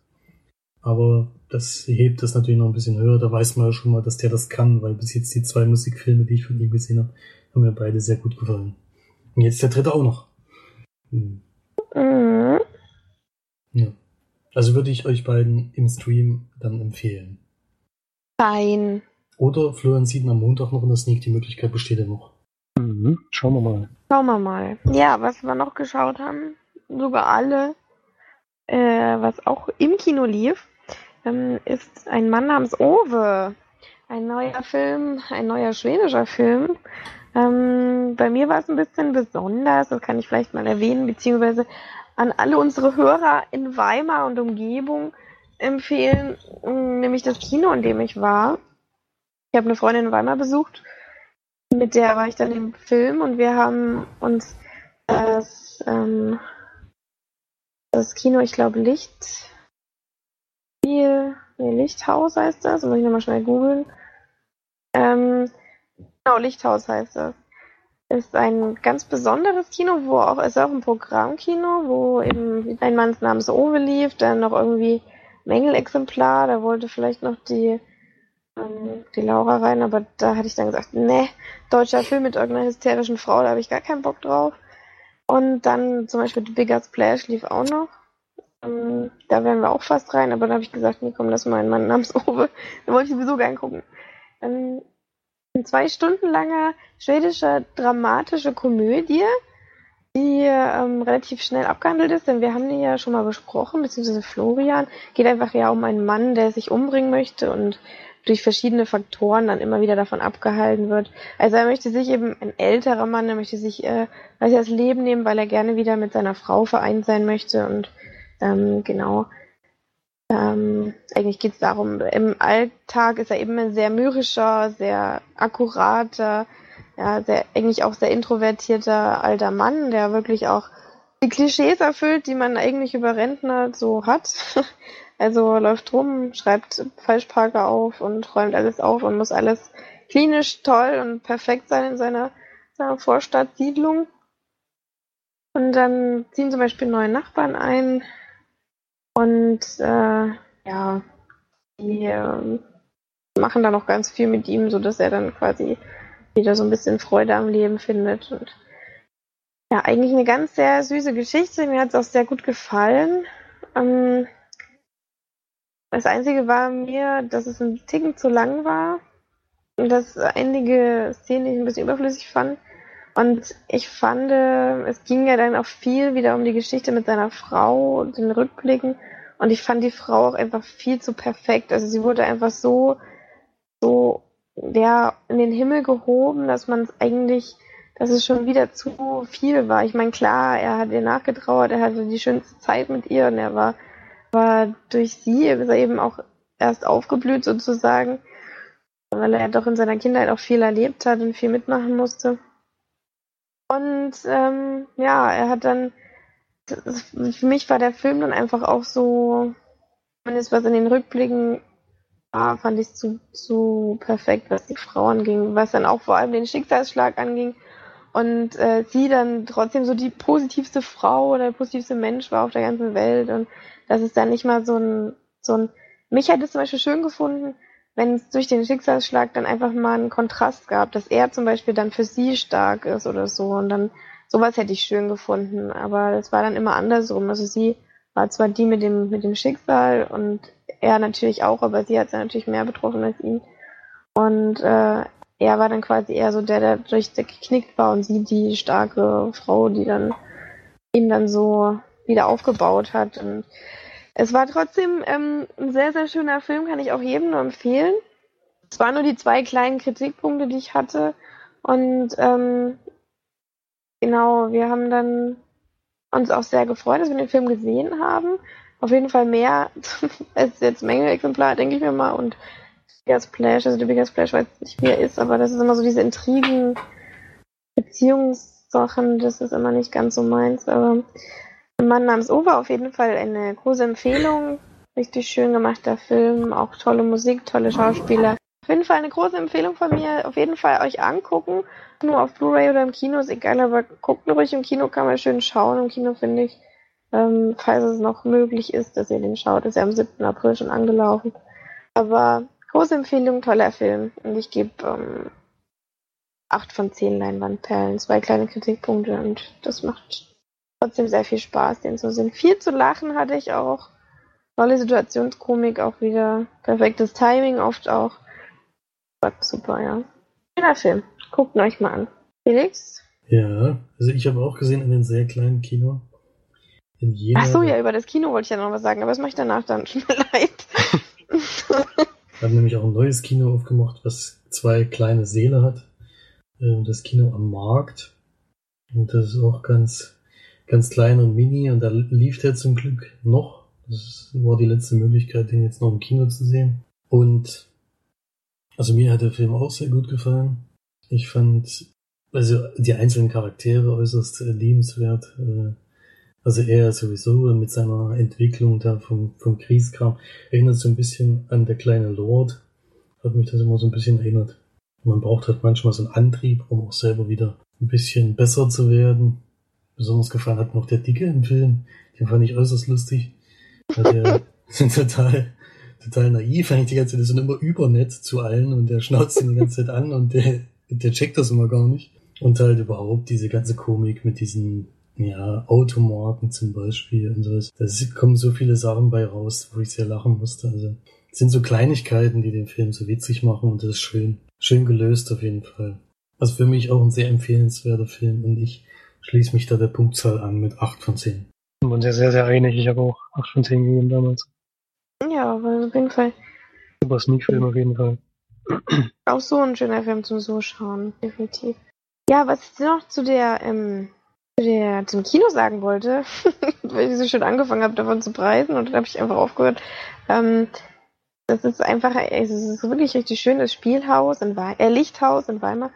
Aber das hebt das natürlich noch ein bisschen höher. Da weiß man ja schon mal, dass der das kann, weil bis jetzt die zwei Musikfilme, die ich von ihm gesehen habe, haben mir beide sehr gut gefallen. Und jetzt der dritte auch noch. Hm. Mhm. Ja. Also würde ich euch beiden im Stream dann empfehlen. Fein. Oder Florian sieht am Montag noch in der Sneak, die Möglichkeit besteht ja noch. Mhm. Schauen wir mal. Schauen wir mal. Ja, was wir noch geschaut haben, sogar alle, äh, was auch im Kino lief, ähm, ist ein Mann namens Ove. Ein neuer Film, ein neuer schwedischer Film. Ähm, bei mir war es ein bisschen besonders, das kann ich vielleicht mal erwähnen, beziehungsweise an alle unsere Hörer in Weimar und Umgebung empfehlen, ähm, nämlich das Kino, in dem ich war. Ich habe eine Freundin in Weimar besucht, mit der war ich dann im Film und wir haben uns das, ähm, das Kino, ich glaube, Licht, nee, Lichthaus heißt das, muss ich nochmal schnell googeln. Ähm, genau, Lichthaus heißt das. Ist ein ganz besonderes Kino, wo auch, ist auch ein Programmkino, wo eben ein Mann namens Owe lief, dann noch irgendwie Mängelexemplar, da wollte vielleicht noch die, ähm, die Laura rein, aber da hatte ich dann gesagt, ne, deutscher Film mit irgendeiner hysterischen Frau, da habe ich gar keinen Bock drauf. Und dann zum Beispiel The Bigger Splash lief auch noch. Ähm, da wären wir auch fast rein, aber dann habe ich gesagt, nee, komm, lass mal einen Mann namens Owe. Da wollte ich sowieso gern gucken. Dann ein zwei Stunden langer schwedischer dramatische Komödie, die ähm, relativ schnell abgehandelt ist, denn wir haben die ja schon mal besprochen, beziehungsweise Florian. Geht einfach ja um einen Mann, der sich umbringen möchte und durch verschiedene Faktoren dann immer wieder davon abgehalten wird. Also er möchte sich eben, ein älterer Mann, er möchte sich äh, weiß das Leben nehmen, weil er gerne wieder mit seiner Frau vereint sein möchte und ähm, genau. Ähm, eigentlich geht es darum, im Alltag ist er eben ein sehr mürrischer, sehr akkurater, ja, sehr, eigentlich auch sehr introvertierter alter Mann, der wirklich auch die Klischees erfüllt, die man eigentlich über Rentner so hat. Also läuft rum, schreibt Falschparker auf und räumt alles auf und muss alles klinisch toll und perfekt sein in seiner, seiner Vorstadtsiedlung. Und dann ziehen zum Beispiel neue Nachbarn ein und äh, ja, die äh, machen dann auch ganz viel mit ihm, so dass er dann quasi wieder so ein bisschen Freude am Leben findet. Und ja, eigentlich eine ganz sehr süße Geschichte. Mir hat es auch sehr gut gefallen. Ähm, das Einzige war mir, dass es ein Ticken zu lang war und dass einige Szenen ich ein bisschen überflüssig fand. Und ich fand, es ging ja dann auch viel wieder um die Geschichte mit seiner Frau den Rückblicken. Und ich fand die Frau auch einfach viel zu perfekt. Also sie wurde einfach so, so, ja, in den Himmel gehoben, dass man es eigentlich, dass es schon wieder zu viel war. Ich meine, klar, er hat ihr nachgetrauert, er hatte die schönste Zeit mit ihr und er war aber durch sie eben auch erst aufgeblüht sozusagen, weil er doch in seiner Kindheit auch viel erlebt hat und viel mitmachen musste. Und ähm, ja, er hat dann, für mich war der Film dann einfach auch so, zumindest was in den Rückblicken war, fand ich zu, zu perfekt, was die Frau anging, was dann auch vor allem den Schicksalsschlag anging. Und äh, sie dann trotzdem so die positivste Frau oder der positivste Mensch war auf der ganzen Welt. Und das ist dann nicht mal so ein, so ein, mich hätte es zum Beispiel schön gefunden, wenn es durch den Schicksalsschlag dann einfach mal einen Kontrast gab, dass er zum Beispiel dann für sie stark ist oder so und dann sowas hätte ich schön gefunden, aber es war dann immer andersrum. Also sie war zwar die mit dem, mit dem Schicksal und er natürlich auch, aber sie hat es natürlich mehr betroffen als ihn. Und äh, er war dann quasi eher so der, der durch der geknickt war und sie die starke Frau, die dann ihn dann so wieder aufgebaut hat. Und es war trotzdem ähm, ein sehr, sehr schöner Film, kann ich auch jedem nur empfehlen. Es waren nur die zwei kleinen Kritikpunkte, die ich hatte. Und ähm, genau, wir haben dann uns auch sehr gefreut, dass wir den Film gesehen haben. Auf jeden Fall mehr als jetzt Menge Exemplar, denke ich mir mal. Und Bigger Splash, also der Bigger Splash weiß nicht, wie er ist, aber das ist immer so diese Intrigen, Beziehungssachen, das ist immer nicht ganz so meins, aber Mann namens Uwe auf jeden Fall eine große Empfehlung. Richtig schön gemachter Film, auch tolle Musik, tolle Schauspieler. Auf jeden Fall eine große Empfehlung von mir. Auf jeden Fall euch angucken. Nur auf Blu-ray oder im Kino ist egal, aber guckt nur ruhig im Kino, kann man schön schauen. Im Kino finde ich, ähm, falls es noch möglich ist, dass ihr den schaut. Ist ja am 7. April schon angelaufen. Aber Große Empfehlung, toller Film. Und ich gebe ähm, 8 von 10 Leinwandperlen, zwei kleine Kritikpunkte und das macht trotzdem sehr viel Spaß, den zu sehen. Viel zu lachen hatte ich auch. Tolle Situationskomik auch wieder. Perfektes Timing oft auch. War super, ja. Schöner Film. Guckt ihn euch mal an. Felix? Ja, also ich habe auch gesehen in einem sehr kleinen Kino. In Jena. Ach so, ja, über das Kino wollte ich ja noch was sagen, aber das mache ich danach dann. Tut mir leid. Wir haben nämlich auch ein neues Kino aufgemacht, was zwei kleine Säle hat. Ähm, das Kino am Markt. Und das ist auch ganz, ganz klein und mini. Und da lief der zum Glück noch. Das war die letzte Möglichkeit, den jetzt noch im Kino zu sehen. Und also mir hat der Film auch sehr gut gefallen. Ich fand also die einzelnen Charaktere äußerst liebenswert. Äh, also er sowieso mit seiner Entwicklung da vom, vom Kriegskram erinnert so ein bisschen an der kleine Lord. Hat mich das immer so ein bisschen erinnert. Man braucht halt manchmal so einen Antrieb, um auch selber wieder ein bisschen besser zu werden. Besonders gefallen hat noch der Dicke im Film. Den fand ich äußerst lustig. Der sind total, total naiv eigentlich die ganze Zeit. Die sind immer übernett zu allen und der schnauzt ihn die ganze Zeit an und der, der checkt das immer gar nicht. Und halt überhaupt diese ganze Komik mit diesen ja, Automarken zum Beispiel und sowas. Da kommen so viele Sachen bei raus, wo ich sehr lachen musste. Also, es sind so Kleinigkeiten, die den Film so witzig machen und das ist schön, schön gelöst auf jeden Fall. Also für mich auch ein sehr empfehlenswerter Film und ich schließe mich da der Punktzahl an mit 8 von 10. Wir waren sehr, sehr, sehr einig. Ich habe auch 8 von 10 gegeben damals. Ja, aber auf jeden Fall. Super Sneak-Film auf jeden Fall. Auch so ein schöner Film zum So schauen, definitiv. Ja, was ich noch zu der ähm, der zum Kino sagen wollte, weil ich so schön angefangen habe, davon zu preisen und dann habe ich einfach aufgehört. Ähm, das ist einfach, es ist wirklich richtig schön, das Spielhaus in äh, Lichthaus in Weimar.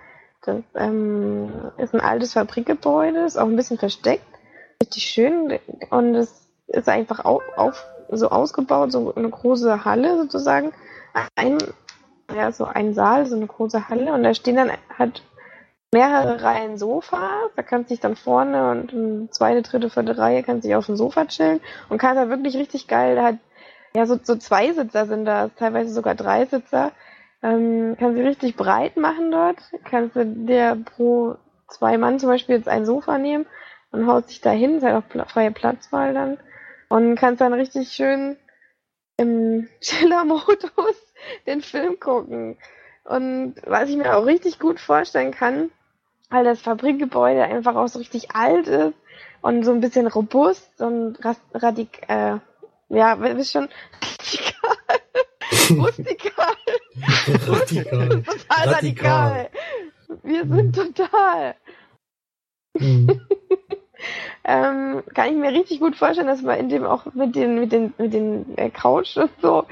Das ähm, ist ein altes Fabrikgebäude, ist auch ein bisschen versteckt, richtig schön und es ist einfach auf, auf so ausgebaut, so eine große Halle sozusagen. Ein, ja, so ein Saal, so eine große Halle und da stehen dann halt mehrere Reihen Sofas. Da kannst du dich dann vorne und eine zweite, dritte, vierte Reihe kannst dich auf dem Sofa chillen und kannst da wirklich richtig geil, halt, ja, so, so zwei Sitzer sind da, teilweise sogar drei Sitzer. Ähm, kannst du richtig breit machen dort. Kannst du dir pro zwei Mann zum Beispiel jetzt ein Sofa nehmen und haust dich da hin, ist halt auch freie Platzwahl dann. Und kannst dann richtig schön im Chiller-Modus den Film gucken. Und was ich mir auch richtig gut vorstellen kann, weil das Fabrikgebäude einfach auch so richtig alt ist und so ein bisschen robust und radik äh, ja, ist schon radikal. Rustikal. radikal. total radikal. Wir sind total. Mhm. ähm, kann ich mir richtig gut vorstellen, dass man in dem auch mit den, mit den, mit den äh, Couch und so,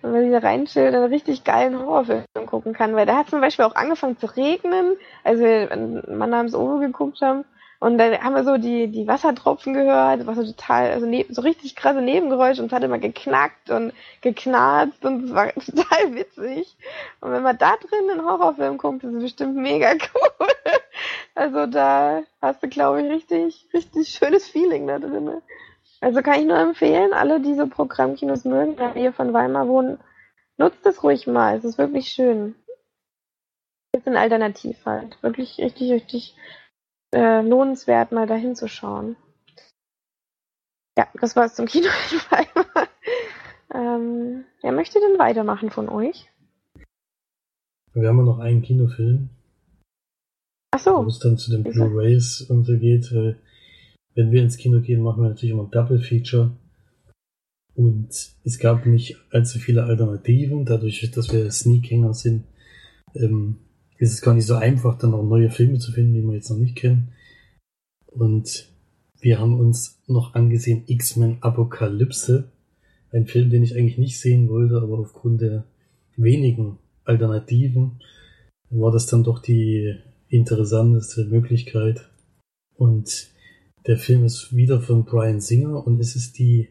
wenn man sich da reinschillt, einen richtig geilen Horrorfilm gucken kann. Weil da hat zum Beispiel auch angefangen zu regnen, als wir Mann namens Ovo geguckt haben. Und dann haben wir so die, die Wassertropfen gehört, was so total, also ne, so richtig krasse Nebengeräusche und es hat immer geknackt und geknarzt und es war total witzig. Und wenn man da drin einen Horrorfilm guckt, ist es bestimmt mega cool. Also da hast du, glaube ich, richtig, richtig schönes Feeling da drin. Also kann ich nur empfehlen, alle diese Programmkinos mögen, da ihr von Weimar wohnen, nutzt es ruhig mal. Es ist wirklich schön. Ist ein Alternativ halt. Wirklich richtig, richtig äh, lohnenswert, mal dahin zu schauen. Ja, das war's zum Kino ähm, wer möchte denn weitermachen von euch? Wir haben ja noch einen Kinofilm. Ach so. Wo es dann zu den Blu-Rays und so geht. Weil wenn wir ins Kino gehen, machen wir natürlich immer ein Double Feature. Und es gab nicht allzu viele Alternativen, dadurch, dass wir Sneakhänger sind, ähm, ist es gar nicht so einfach, dann auch neue Filme zu finden, die wir jetzt noch nicht kennen. Und wir haben uns noch angesehen X-Men Apokalypse, ein Film, den ich eigentlich nicht sehen wollte, aber aufgrund der wenigen Alternativen war das dann doch die interessanteste Möglichkeit. Und der Film ist wieder von Brian Singer und es ist die,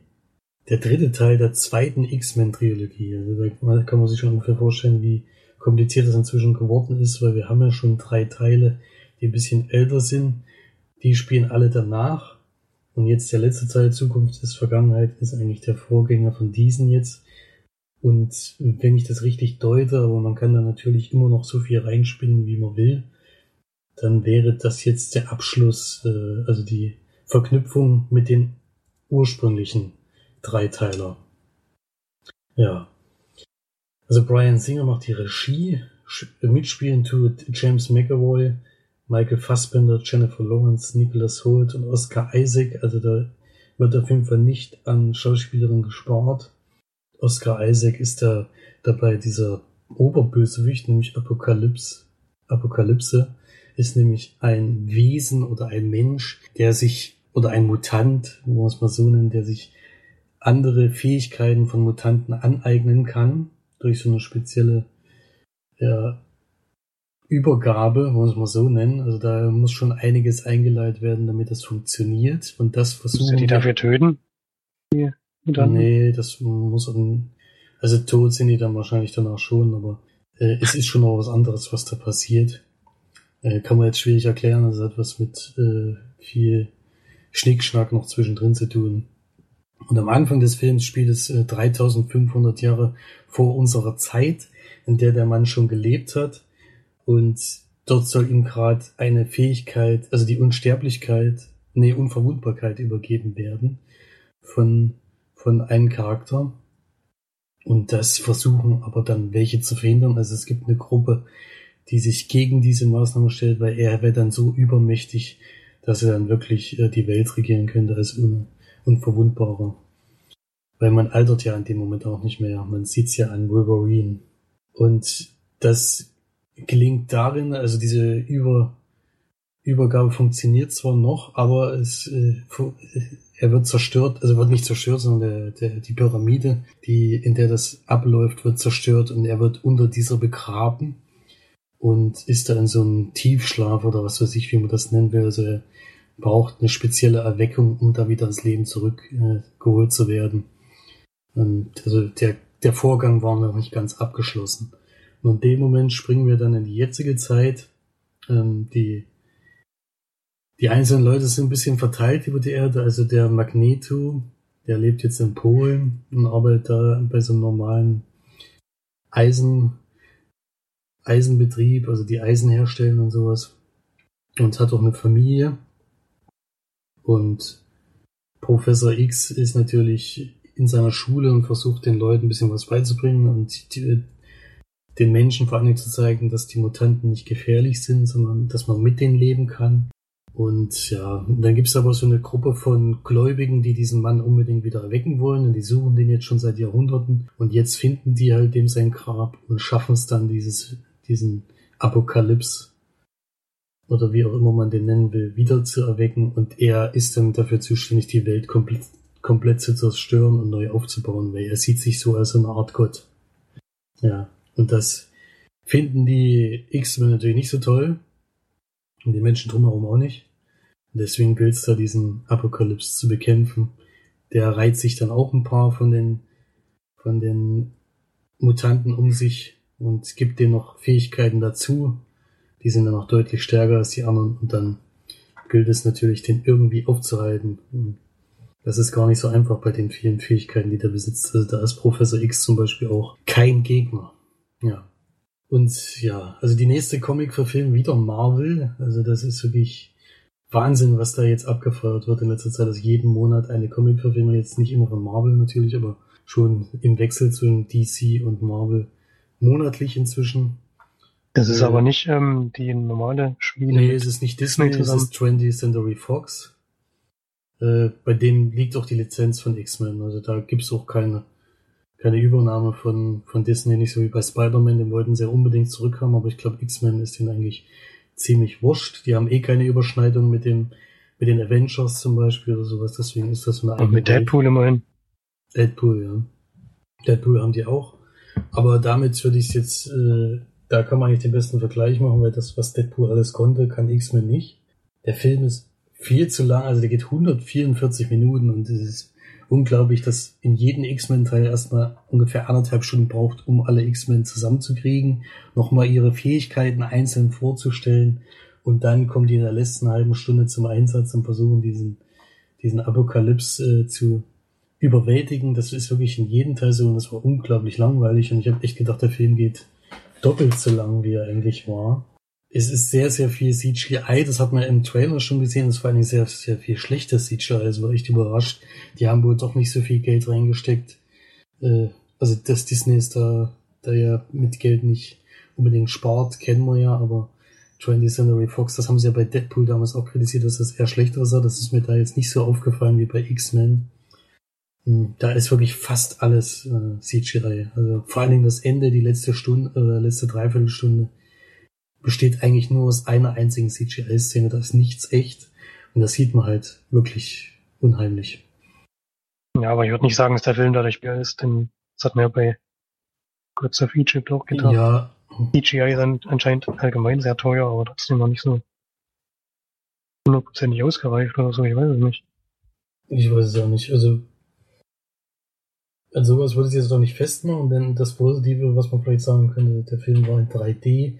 der dritte Teil der zweiten X-Men-Trilogie. Also da kann man sich schon ungefähr vorstellen, wie kompliziert das inzwischen geworden ist, weil wir haben ja schon drei Teile, die ein bisschen älter sind. Die spielen alle danach. Und jetzt der letzte Teil Zukunft ist Vergangenheit ist eigentlich der Vorgänger von diesen jetzt. Und wenn ich das richtig deute, aber man kann da natürlich immer noch so viel reinspinnen, wie man will, dann wäre das jetzt der Abschluss, äh, also die Verknüpfung mit den ursprünglichen Dreiteiler. Ja. Also Brian Singer macht die Regie, mitspielen tut James McAvoy, Michael Fassbender, Jennifer Lawrence, Nicholas Holt und Oscar Isaac. Also da wird auf jeden Fall nicht an Schauspielerin gespart. Oscar Isaac ist da dabei dieser Oberbösewicht, nämlich Apokalypse. Apokalypse ist nämlich ein Wesen oder ein Mensch, der sich oder ein Mutant, wo man es mal so nennt, der sich andere Fähigkeiten von Mutanten aneignen kann, durch so eine spezielle ja, Übergabe, wollen wir es mal so nennen. Also da muss schon einiges eingeleitet werden, damit das funktioniert. Und das versuchen Sind die dafür töten? Hier, nee, das muss also tot sind die dann wahrscheinlich danach schon, aber äh, es ist schon noch was anderes, was da passiert. Äh, kann man jetzt schwierig erklären, das hat was mit äh, viel Schnickschnack noch zwischendrin zu tun. Und am Anfang des Films spielt es äh, 3500 Jahre vor unserer Zeit, in der der Mann schon gelebt hat. Und dort soll ihm gerade eine Fähigkeit, also die Unsterblichkeit, nee, Unverwundbarkeit übergeben werden von, von einem Charakter. Und das versuchen aber dann welche zu verhindern. Also es gibt eine Gruppe, die sich gegen diese Maßnahme stellt, weil er wäre dann so übermächtig, dass er dann wirklich äh, die Welt regieren könnte als un Unverwundbarer. Weil man altert ja in dem Moment auch nicht mehr. Man sieht's ja an Wolverine. Und das gelingt darin, also diese Über Übergabe funktioniert zwar noch, aber es äh, er wird zerstört, also wird nicht zerstört, sondern der, der, die Pyramide, die in der das abläuft, wird zerstört und er wird unter dieser begraben und ist da in so einem Tiefschlaf oder was weiß ich, wie man das nennen will. Also er braucht eine spezielle Erweckung, um da wieder ins Leben zurückgeholt äh, zu werden. Und also der, der Vorgang war noch nicht ganz abgeschlossen. Und in dem Moment springen wir dann in die jetzige Zeit. Ähm, die, die einzelnen Leute sind ein bisschen verteilt über die Erde. Also der Magneto, der lebt jetzt in Polen und arbeitet da bei so einem normalen Eisen, Eisenbetrieb, also die Eisen herstellen und sowas. Und hat auch eine Familie. Und Professor X ist natürlich in seiner Schule und versucht den Leuten ein bisschen was beizubringen und die, den Menschen vor allem zu zeigen, dass die Mutanten nicht gefährlich sind, sondern dass man mit denen leben kann. Und ja, dann gibt's aber so eine Gruppe von Gläubigen, die diesen Mann unbedingt wieder erwecken wollen und die suchen den jetzt schon seit Jahrhunderten und jetzt finden die halt dem sein Grab und schaffen es dann, dieses, diesen Apokalypse oder wie auch immer man den nennen will, wieder zu erwecken und er ist dann dafür zuständig, die Welt komplett, komplett zu zerstören und neu aufzubauen, weil er sieht sich so als eine Art Gott. Ja, und das finden die X-Men natürlich nicht so toll und die Menschen drumherum auch nicht. Und deswegen gilt es da, diesen Apokalypse zu bekämpfen. Der reiht sich dann auch ein paar von den, von den Mutanten um sich und gibt denen noch Fähigkeiten dazu. Die sind dann auch deutlich stärker als die anderen und dann gilt es natürlich, den irgendwie aufzuhalten. Das ist gar nicht so einfach bei den vielen Fähigkeiten, die der besitzt. Also da ist Professor X zum Beispiel auch kein Gegner. Ja. Und ja, also die nächste Comic-Verfilmung wieder Marvel. Also das ist wirklich Wahnsinn, was da jetzt abgefeuert wird in letzter Zeit. Also jeden Monat eine Comic-Verfilmung, jetzt nicht immer von Marvel natürlich, aber schon im Wechsel zwischen DC und Marvel monatlich inzwischen. Das ist äh, aber nicht ähm, die normale Spiele. Nee, es ist nicht Disney, es ist 20th Century Fox. Äh, bei dem liegt auch die Lizenz von X-Men. Also da gibt's auch keine keine Übernahme von, von Disney, nicht so wie bei Spider-Man, den wollten sie ja unbedingt zurückhaben, aber ich glaube, X-Men ist denen eigentlich ziemlich wurscht. Die haben eh keine Überschneidung mit dem, mit den Avengers zum Beispiel oder sowas, deswegen ist das eine Und mit Deadpool immerhin. Deadpool, ja. Deadpool haben die auch. Aber damit würde ich es jetzt, äh, da kann man eigentlich den besten Vergleich machen, weil das, was Deadpool alles konnte, kann X-Men nicht. Der Film ist viel zu lang, also der geht 144 Minuten und es ist unglaublich, dass in jedem X-Men-Teil erstmal ungefähr anderthalb Stunden braucht, um alle X-Men zusammenzukriegen, nochmal ihre Fähigkeiten einzeln vorzustellen und dann kommen die in der letzten halben Stunde zum Einsatz und versuchen diesen, diesen Apokalypse äh, zu überwältigen. Das ist wirklich in jedem Teil so und das war unglaublich langweilig und ich habe echt gedacht, der Film geht doppelt so lang, wie er eigentlich war es ist sehr, sehr viel CGI. Das hat man im Trailer schon gesehen. Es war eigentlich sehr, sehr viel schlechtes CGI. Also war echt überrascht. Die haben wohl doch nicht so viel Geld reingesteckt. Äh, also, dass Disney ist da, da ja mit Geld nicht unbedingt spart, kennen wir ja, aber 20th Century Fox, das haben sie ja bei Deadpool damals auch kritisiert, dass das eher schlechter sah. Das ist mir da jetzt nicht so aufgefallen wie bei X-Men. Hm, da ist wirklich fast alles äh, CGI. Also vor allen Dingen das Ende, die letzte Stunde, äh, letzte Dreiviertelstunde besteht eigentlich nur aus einer einzigen CGI-Szene, da ist nichts echt. Und das sieht man halt wirklich unheimlich. Ja, aber ich würde nicht sagen, dass der Film dadurch mehr ist, denn das hat man ja bei Gods of Egypt auch getan. Ja. CGI dann anscheinend allgemein sehr teuer, aber trotzdem noch nicht so hundertprozentig ausgereift oder so, ich weiß es nicht. Ich weiß es auch nicht. Also, an sowas würde ich jetzt noch nicht festmachen, denn das Positive, was man vielleicht sagen könnte, der Film war in 3D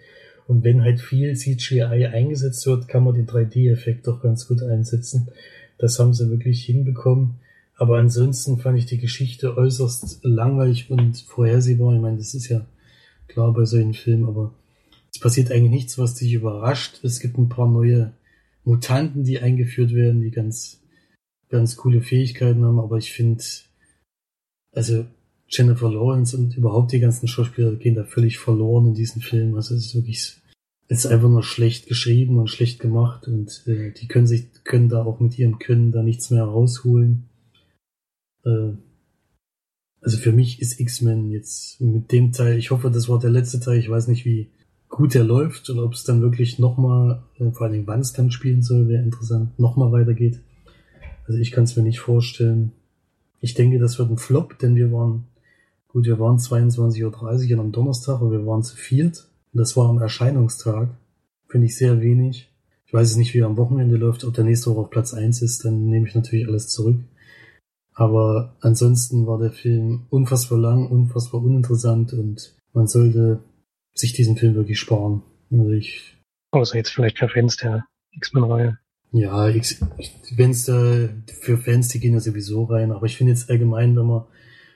und wenn halt viel CGI eingesetzt wird, kann man den 3D-Effekt doch ganz gut einsetzen. Das haben sie wirklich hinbekommen. Aber ansonsten fand ich die Geschichte äußerst langweilig und vorhersehbar. Ich meine, das ist ja klar bei solchen Filmen, aber es passiert eigentlich nichts, was dich überrascht. Es gibt ein paar neue Mutanten, die eingeführt werden, die ganz, ganz coole Fähigkeiten haben, aber ich finde, also Jennifer Lawrence und überhaupt die ganzen Schauspieler gehen da völlig verloren in diesen Film. Also es ist wirklich ist einfach nur schlecht geschrieben und schlecht gemacht und äh, die können sich, können da auch mit ihrem Können da nichts mehr rausholen. Äh, also für mich ist X-Men jetzt mit dem Teil, ich hoffe, das war der letzte Teil, ich weiß nicht, wie gut er läuft und ob es dann wirklich nochmal, äh, vor allem wann es dann spielen soll, wäre interessant, nochmal weitergeht. Also ich kann es mir nicht vorstellen. Ich denke, das wird ein Flop, denn wir waren, gut, wir waren 22.30 Uhr am Donnerstag und wir waren zu viert Das war am Erscheinungstag. Finde ich sehr wenig. Ich weiß es nicht, wie er am Wochenende läuft. Ob der nächste Woche auf Platz eins ist, dann nehme ich natürlich alles zurück. Aber ansonsten war der Film unfassbar lang, unfassbar uninteressant und man sollte sich diesen Film wirklich sparen. Also ich. Außer jetzt vielleicht für Fans der X-Men-Reihe. Ja, X, wenn's da für Fans, die gehen ja sowieso rein. Aber ich finde jetzt allgemein, wenn man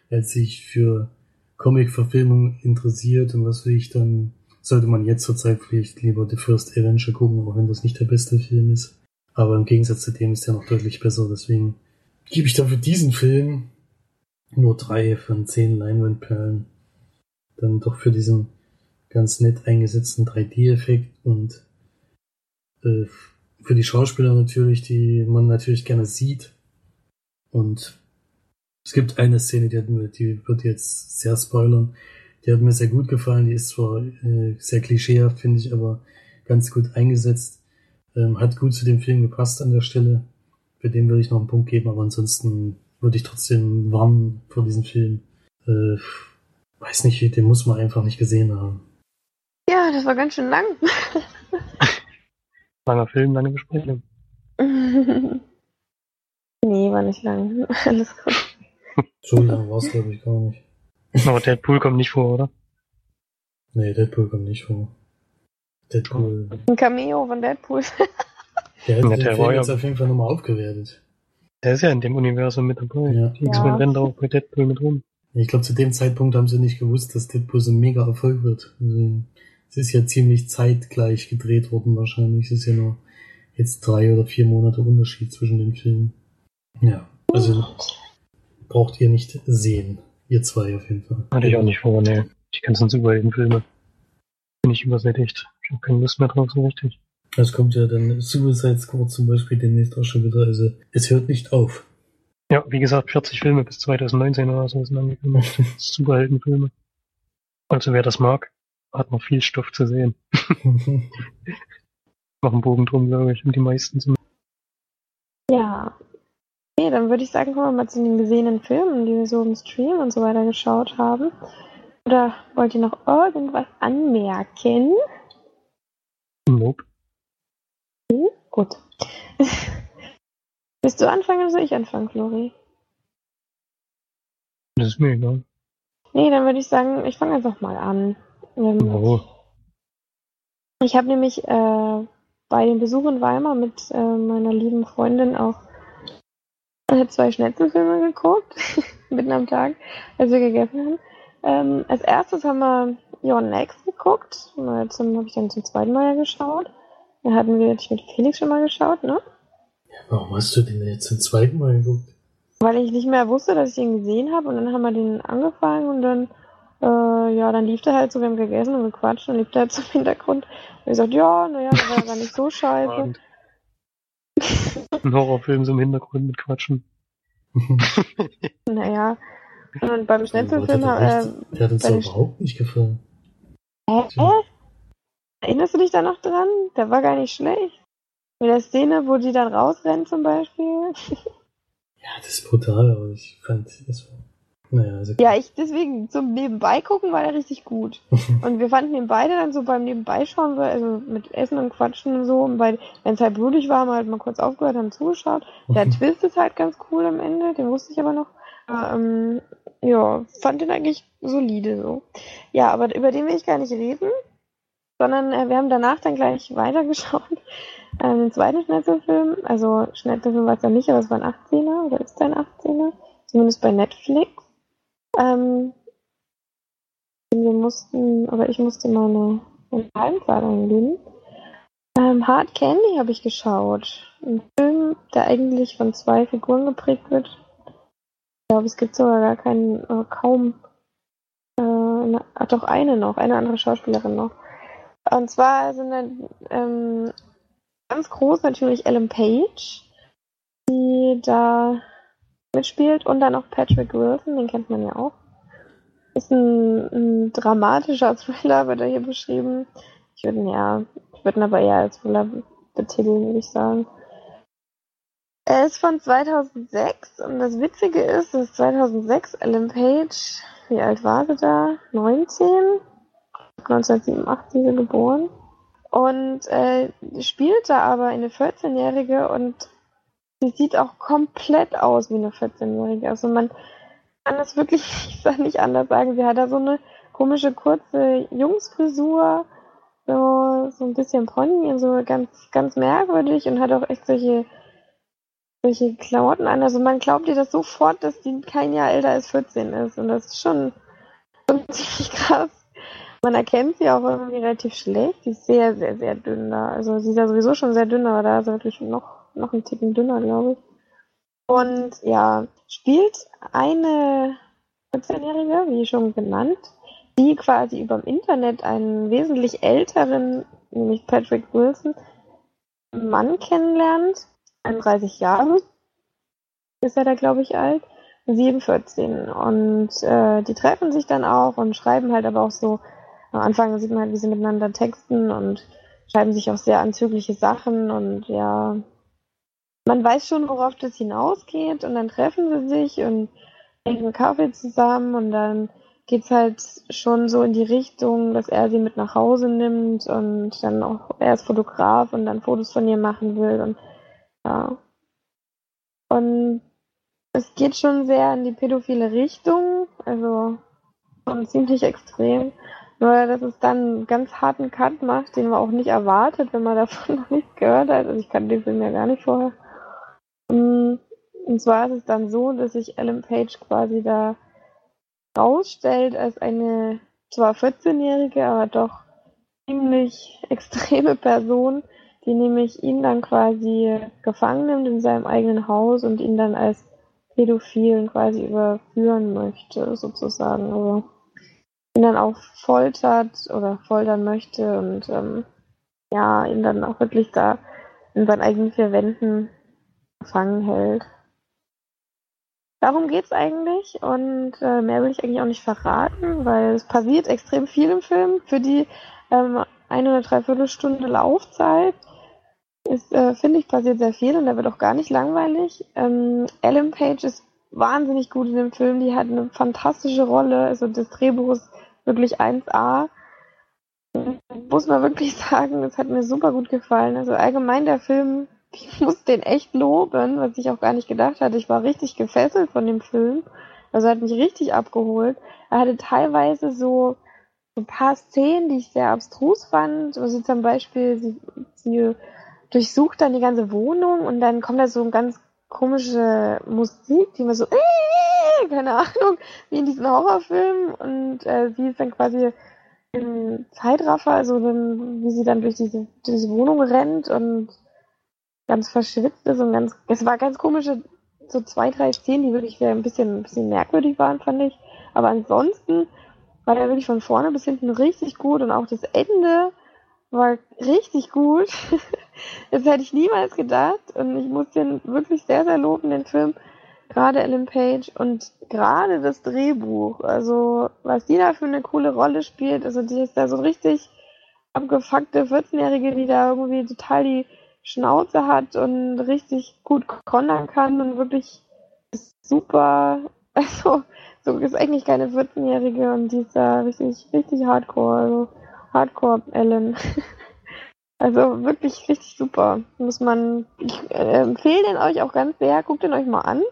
jetzt sich für Comic-Verfilmung interessiert und was will ich, dann sollte man jetzt zur Zeit vielleicht lieber The First Avenger gucken, auch wenn das nicht der beste Film ist. Aber im Gegensatz zu dem ist der noch deutlich besser, deswegen gebe ich dafür diesen Film nur drei von zehn Leinwandperlen. Dann doch für diesen ganz nett eingesetzten 3D-Effekt und äh, für die Schauspieler natürlich, die man natürlich gerne sieht. Und es gibt eine Szene, die, hat mir, die wird jetzt sehr spoilern. Die hat mir sehr gut gefallen. Die ist zwar äh, sehr klischeehaft, finde ich, aber ganz gut eingesetzt. Ähm, hat gut zu dem Film gepasst an der Stelle. Für den würde ich noch einen Punkt geben, aber ansonsten würde ich trotzdem warnen vor diesem Film. Äh, weiß nicht, den muss man einfach nicht gesehen haben. Ja, das war ganz schön lang. Langer Film, lange Besprechung. nee, war nicht lang. Alles gut. So lang war es, glaube ich, gar nicht. Aber Deadpool kommt nicht vor, oder? Nee, Deadpool kommt nicht vor. Deadpool. Ein Cameo von Deadpool. Der hätte Ja, den der Film jetzt auf jeden Fall nochmal aufgewertet. Der ist ja in dem Universum mit dabei. Ja. Die X-Men Ja. rennen da auch bei Deadpool mit rum. Ich glaube, zu dem Zeitpunkt haben sie nicht gewusst, dass Deadpool so ein mega Erfolg wird. Deswegen, es ist ja ziemlich zeitgleich gedreht worden wahrscheinlich. Es ist ja nur jetzt drei oder vier Monate Unterschied zwischen den Filmen. Ja, also braucht ihr nicht sehen. Ihr zwei auf jeden Fall. Hatte ich auch nicht vor, ne. Die ganzen Superheldenfilme. Bin ich übersättigt. Ich habe keine Lust mehr drauf, so richtig. Es kommt ja dann Suicide Squad zum Beispiel demnächst auch schon wieder. Also es hört nicht auf. Ja, wie gesagt, 40 Filme bis 2019 oder so sind angekündigt. Superheldenfilme. Also wer das mag, hat noch viel Stoff zu sehen. Noch einen Bogen drum, glaube ich, um die meisten zu ja. Okay, dann würde ich sagen, kommen wir mal zu den gesehenen Filmen, die wir so im Stream und so weiter geschaut haben. Oder wollt ihr noch irgendwas anmerken? Nope. Gut. Willst du anfangen oder soll ich anfangen, Flori? Das ist mir egal. Nee, dann würde ich sagen, ich fange einfach mal an. Ähm, Oh. Ich habe nämlich äh, bei dem Besuch in Weimar mit äh, meiner lieben Freundin auch äh, zwei Schnetzelfilme geguckt, mitten am Tag, als wir gegessen haben. Ähm, als erstes haben wir Your Next geguckt. Mal Zum habe ich dann zum zweiten Mal ja geschaut. Da hatten wir ich mit Felix schon mal geschaut, ne? Warum hast du den jetzt zum zweiten Mal geguckt? Weil ich nicht mehr wusste, dass ich ihn gesehen habe und dann haben wir den angefangen und dann, äh, ja, dann lief der halt so, wir haben gegessen und gequatscht und lief der halt so im Hintergrund. Und ich gesagt, ja, naja, der war gar nicht so scheiße. Ein Horrorfilm so im Hintergrund mit Quatschen. Naja. Und beim Der Schnetzelfilm, hat, äh, der hat uns doch überhaupt nicht gefallen. hä? hä? Erinnerst du dich da noch dran? Der war gar nicht schlecht. Mit der Szene, wo die dann rausrennen zum Beispiel. Ja, das ist brutal, aber ich fand, das war, naja, also, Ja, ich deswegen zum Nebenbei gucken war der richtig gut. Und wir fanden den beide dann so beim Nebenbeischauen, also mit Essen und Quatschen und so. Und wenn es halt blutig war, haben wir halt mal kurz aufgehört, haben zugeschaut. Der Twist ist halt ganz cool am Ende, den wusste ich aber noch. Aber, ähm, ja, fand den eigentlich solide so. Ja, aber über den will ich gar nicht reden, sondern äh, wir haben danach dann gleich weitergeschaut. Ähm, den zweiten Schnetzelfilm, also Schnetzelfilm war es ja nicht, aber es war ein 18er oder ist ein 18er, zumindest bei Netflix. Ähm, wir mussten, oder ich musste meine, meine Heimzahl eingeben. Ähm, Hard Candy habe ich geschaut. Ein Film, der eigentlich von zwei Figuren geprägt wird. Ich glaube, es gibt sogar gar keinen, äh, kaum, äh, eine, ah, doch eine noch, eine andere Schauspielerin noch. Und zwar sind dann ähm, ganz groß natürlich Ellen Page, die da mitspielt und dann noch Patrick Wilson, den kennt man ja auch. Ist ein, ein dramatischer Thriller, wird er hier beschrieben. Ich würde ihn ja, ich würde ihn aber eher als Thriller betiteln, würde ich sagen. Er ist von 2006 und das Witzige ist, dass 2006 Ellen Page, wie alt war sie da? 19? 1987 ist sie geboren. Und äh, spielte aber eine 14-Jährige und sie sieht auch komplett aus wie eine 14-Jährige. Also man kann es wirklich nicht anders sagen. Sie hat da so eine komische kurze Jungsfrisur, so, so ein bisschen Pony und so ganz, ganz merkwürdig und hat auch echt solche, solche Klamotten an. Also man glaubt ihr das sofort, dass die kein Jahr älter als 14 ist. Und das ist schon, schon ziemlich krass. Man erkennt sie auch irgendwie relativ schlecht. Die ist sehr, sehr, sehr dünn da. Also sie ist ja sowieso schon sehr dünn, aber da ist sie wirklich noch, noch ein Ticken dünner, glaube ich. Und ja, spielt eine 14-Jährige, wie schon genannt, die quasi über dem Internet einen wesentlich älteren, nämlich Patrick Wilson, Mann kennenlernt, 31 Jahre ist er da, glaube ich, alt, und sie eben 14. Und äh, die treffen sich dann auch und schreiben halt aber auch so, am Anfang sieht man halt, wie sie miteinander texten und schreiben sich auch sehr anzügliche Sachen und ja, man weiß schon, worauf das hinausgeht und dann treffen sie sich und trinken Kaffee zusammen und dann geht's halt schon so in die Richtung, dass er sie mit nach Hause nimmt und dann auch er ist Fotograf und dann Fotos von ihr machen will und ja. Und es geht schon sehr in die pädophile Richtung, also schon ziemlich extrem. Nur, dass es dann einen ganz harten Cut macht, den man auch nicht erwartet, wenn man davon noch nichts gehört hat. Also ich kannte den Film ja gar nicht vorher. Mm, und zwar ist es dann so, dass sich Ellen Page quasi da rausstellt als eine zwar 14-jährige, aber doch ziemlich extreme Person, die nämlich ihn dann quasi gefangen nimmt in seinem eigenen Haus und ihn dann als Pädophilen quasi überführen möchte, sozusagen. Also ihn dann auch foltert oder foltern möchte und ähm, ja, ihn dann auch wirklich da in seinen eigenen vier Wänden gefangen hält. Darum geht's eigentlich und äh, mehr will ich eigentlich auch nicht verraten, weil es passiert extrem viel im Film. Für die ähm, eine oder dreiviertel Stunde Laufzeit äh, finde ich, passiert sehr viel und da wird auch gar nicht langweilig. Ähm, Ellen Page ist wahnsinnig gut in dem Film, die hat eine fantastische Rolle, also das Drehbuch ist wirklich 1A. Muss man wirklich sagen, das hat mir super gut gefallen. Also allgemein der Film ich muss den echt loben, was ich auch gar nicht gedacht hatte. Ich war richtig gefesselt von dem Film. Also hat mich richtig abgeholt. Er hatte teilweise so ein paar Szenen, die ich sehr abstrus fand. Also zum Beispiel, sie, sie durchsucht dann die ganze Wohnung und dann kommt da so eine ganz komische Musik, die man so, äh, keine Ahnung, wie in diesen Horrorfilmen und äh, sie ist dann quasi im Zeitraffer, also dann, wie sie dann durch diese, diese Wohnung rennt und ganz verschwitzt ist und ganz, es war ganz komische, so zwei, drei Szenen, die wirklich ein bisschen, ein bisschen merkwürdig waren, fand ich. Aber ansonsten war der wirklich von vorne bis hinten richtig gut und auch das Ende war richtig gut. das hätte ich niemals gedacht und ich muss den wirklich sehr, sehr loben, den Film. Gerade Ellen Page und gerade das Drehbuch. Also, was die da für eine coole Rolle spielt. Also, die ist da so richtig abgefuckte 14-Jährige, die da irgendwie total die Schnauze hat und richtig gut kontern kann und wirklich super, also so ist eigentlich keine 14-Jährige und die ist da richtig, richtig hardcore, also Hardcore Ellen. also wirklich richtig super. Muss man, ich äh, empfehle den euch auch ganz sehr, guckt den euch mal an.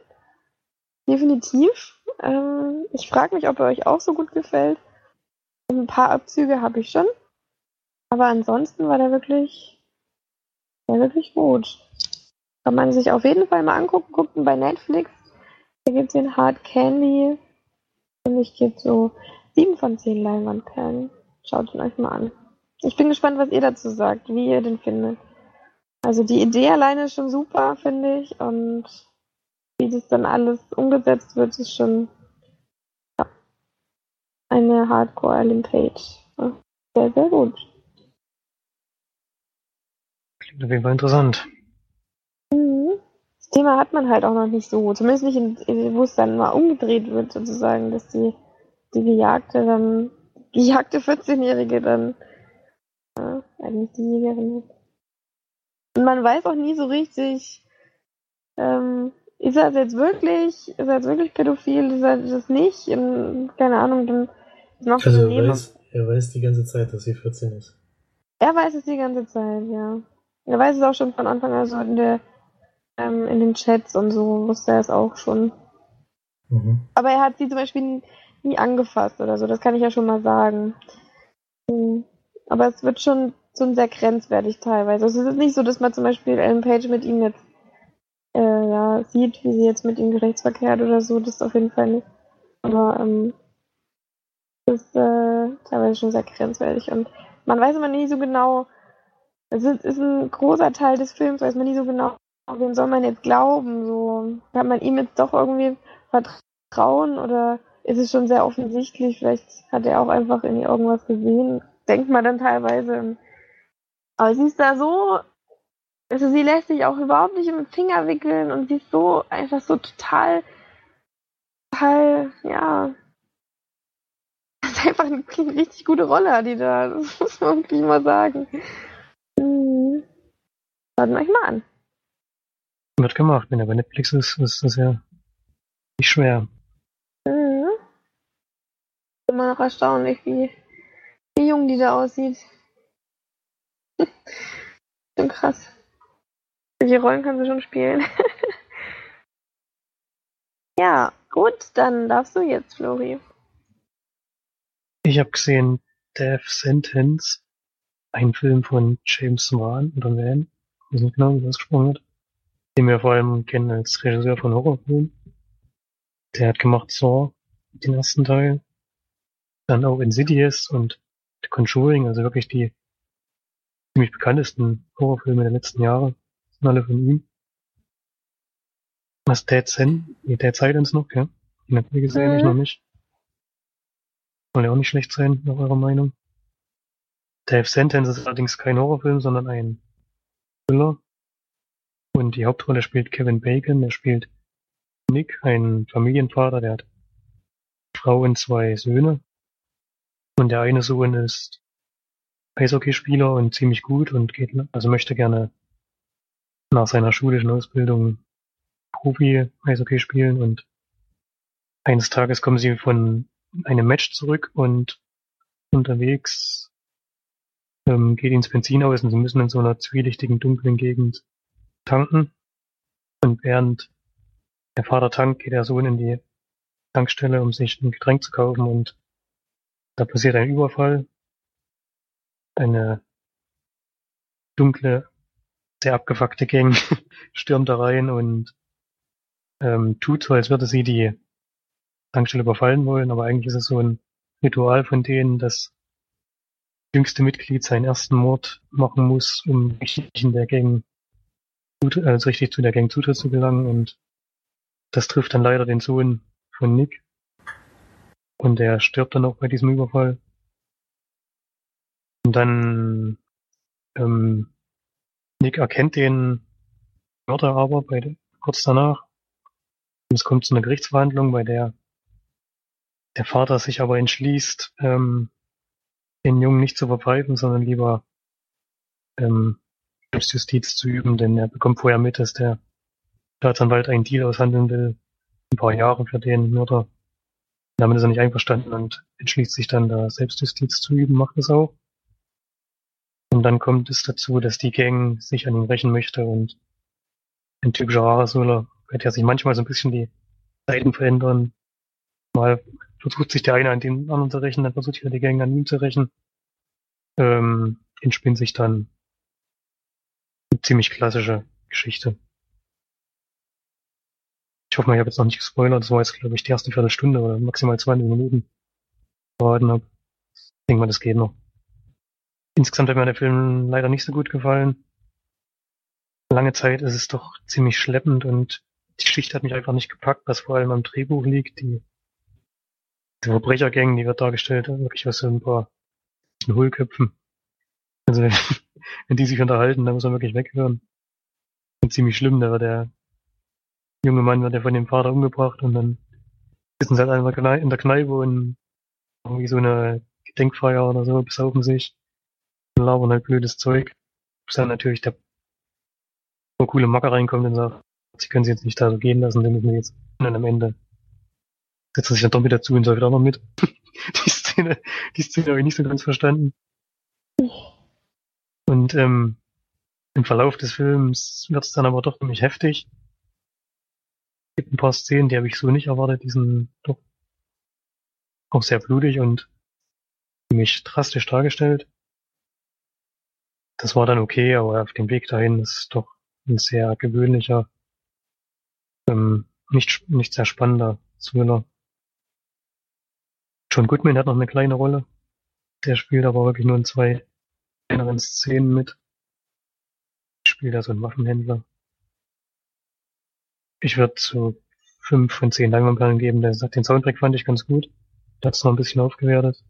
Definitiv. Ähm, ich frage mich, ob er euch auch so gut gefällt. Ein paar Abzüge habe ich schon. Aber ansonsten war der wirklich ja, wirklich gut. Kann man sich auf jeden Fall mal angucken. Gucken bei Netflix. Da gibt es den Hard Candy. Und ich gebe so 7 von 10 Leinwandperlen. Schaut ihn euch mal an. Ich bin gespannt, was ihr dazu sagt, wie ihr den findet. Also die Idee alleine ist schon super, finde ich. Und wie das dann alles umgesetzt wird, ist schon ja, eine Hardcore Ellen Page. Sehr, sehr gut. Klingt auf jeden Fall interessant. Mhm. Das Thema hat man halt auch noch nicht so, zumindest nicht, in, wo es dann mal umgedreht wird, sozusagen, dass die, die Gejagte dann, gejagte 14-Jährige dann, ja, eigentlich die Jägerin wird. Und man weiß auch nie so richtig, ähm, ist er jetzt wirklich, ist er jetzt wirklich pädophil, ist er das nicht? Und, keine Ahnung, dann ist noch also er weiß, Er weiß die ganze Zeit, dass sie 14 ist. Er weiß es die ganze Zeit, ja. Er weiß es auch schon von Anfang an, so in, der, ähm, in den Chats und so wusste er es auch schon. Mhm. Aber er hat sie zum Beispiel nie angefasst oder so, das kann ich ja schon mal sagen. Hm. Aber es wird schon, schon sehr grenzwertig teilweise. Also es ist nicht so, dass man zum Beispiel Ellen Page mit ihm jetzt äh, ja, sieht, wie sie jetzt mit ihm gerichtsverkehrt oder so, das auf jeden Fall nicht. Aber ähm, das ist äh, teilweise schon sehr grenzwertig und man weiß immer nie so genau, es ist, ist ein großer Teil des Films, weiß man nie so genau, wem soll man jetzt glauben, so, kann man ihm jetzt doch irgendwie vertrauen oder ist es schon sehr offensichtlich, vielleicht hat er auch einfach in irgendwas gesehen, denkt man dann teilweise. Aber sie ist da so, also sie lässt sich auch überhaupt nicht im Finger wickeln und sie ist so einfach so total, total, ja, das ist einfach eine, richtig gute Rolle, die da, das muss man wirklich mal sagen. Schaut euch mal an. Wird gemacht. Wenn er bei Netflix ist, ist das ja nicht schwer. Mhm. Immer noch erstaunlich, wie, wie jung die da aussieht. Schon krass. Welche Rollen kann sie schon spielen? ja, gut, dann darfst du jetzt, Flori. Ich habe gesehen Death Sentence, ein Film von James Wan oder Van, ich weiß nicht genau, wie das gesprochen wird, den wir vor allem kennen als Regisseur von Horrorfilmen. Der hat gemacht Saw, den ersten Teil, dann auch Insidious und The Conjuring, also wirklich die ziemlich bekanntesten Horrorfilme der letzten Jahre, sind alle von ihm. Was Dead Sen, nee, Dead Silence noch, ja. Den habt ihr gesehen, Mhm. ich noch nicht. Soll ja auch nicht schlecht sein, nach eurer Meinung. Death Sentence ist allerdings kein Horrorfilm, sondern ein Thriller. Und die Hauptrolle spielt Kevin Bacon, der spielt Nick, ein Familienvater, der hat Frau und zwei Söhne. Und der eine Sohn ist Eishockeyspieler und ziemlich gut und geht, also möchte gerne nach seiner schulischen Ausbildung Profi-Eishockey spielen und eines Tages kommen sie von einem Match zurück und unterwegs ähm, geht das Benzin aus und sie müssen in so einer zwielichtigen, dunklen Gegend tanken. Und während der Vater tankt, geht der Sohn in die Tankstelle, um sich ein Getränk zu kaufen und da passiert ein Überfall. Eine dunkle, sehr abgefuckte Gang stürmt da rein und ähm, tut so, als würde sie die Tankstelle überfallen wollen, aber eigentlich ist es so ein Ritual von denen, dass das jüngste Mitglied seinen ersten Mord machen muss, um richtig in der Gang also richtig zu der Gang Zutritt zu gelangen und das trifft dann leider den Sohn von Nick und der stirbt dann auch bei diesem Überfall. Und dann ähm, Nick erkennt den Mörder aber bei kurz danach. Und es kommt zu einer Gerichtsverhandlung, bei der der Vater sich aber entschließt, ähm, den Jungen nicht zu verpfeifen, sondern lieber ähm, Selbstjustiz zu üben, denn er bekommt vorher mit, dass der Staatsanwalt einen Deal aushandeln will, ein paar Jahre für den Mörder. Damit ist er nicht einverstanden und entschließt sich dann, da Selbstjustiz zu üben, macht es auch. Und dann kommt es dazu, dass die Gang sich an ihn rächen möchte und ein typischer Arasola, bei der sich manchmal so ein bisschen die Seiten verändern. Mal versucht sich der eine an den anderen zu rächen, dann versucht sich die Gang an ihm zu rächen. Ähm, entspinnt sich dann eine ziemlich klassische Geschichte. Ich hoffe mal, ich habe jetzt noch nicht gespoilert. Das war jetzt, glaube ich, die erste Viertelstunde oder maximal 20 Minuten verraten habe. Ich denke mal, das geht noch. Insgesamt hat mir der Film leider nicht so gut gefallen. Lange Zeit ist es doch ziemlich schleppend und die Geschichte hat mich einfach nicht gepackt, was vor allem am Drehbuch liegt. Die, die Verbrechergang, die wird dargestellt, wirklich aus so ein paar Hohlköpfen. Also wenn die sich unterhalten, dann muss man wirklich weghören. Und ziemlich schlimm, da wird der junge Mann wird ja von dem Vater umgebracht und dann sitzen sie halt einfach in der Kneipe und irgendwie so eine Gedenkfeier oder so, besaufen sich und labern halt blödes Zeug. Bis dann natürlich der so coole Macker reinkommt und sagt, sie können sie jetzt nicht da so gehen lassen, den müssen jetzt. Und dann am Ende setzt er sich dann doch mit dazu und säuft auch noch mit. die, Szene, die Szene habe ich nicht so ganz verstanden. Und ähm, im Verlauf des Films wird es dann aber doch ziemlich heftig. Es gibt ein paar Szenen, die habe ich so nicht erwartet, die sind doch auch sehr blutig und ziemlich drastisch dargestellt. Das war dann okay, aber auf dem Weg dahin ist doch ein sehr gewöhnlicher, ähm, nicht, nicht sehr spannender Thriller. John Goodman hat noch eine kleine Rolle. Der spielt aber wirklich nur in zwei kleineren Szenen mit. Spielt da so einen Waffenhändler. Ich würde so fünf von zehn Leinwandperlen geben. Der sagt, den Soundtrack fand ich ganz gut. Der hat's noch ein bisschen aufgewertet.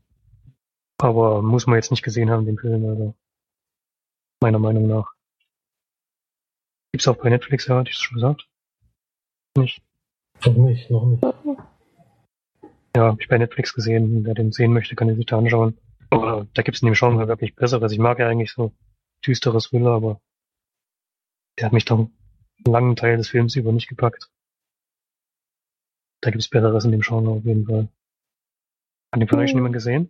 Aber muss man jetzt nicht gesehen haben, den Film, also. Meiner Meinung nach. Gibt's auch bei Netflix, ja, hatte ich schon gesagt? Nicht. Noch nicht, noch nicht. Ja, hab ich bei Netflix gesehen. Wer den sehen möchte, kann den sich da anschauen. Aber da gibt's in dem Genre wirklich Besseres. Ich mag ja eigentlich so düsteres Thriller, aber der hat mich doch einen langen Teil des Films über nicht gepackt. Da gibt's Besseres in dem Genre auf jeden Fall. Hat den schon Hm. jemand gesehen?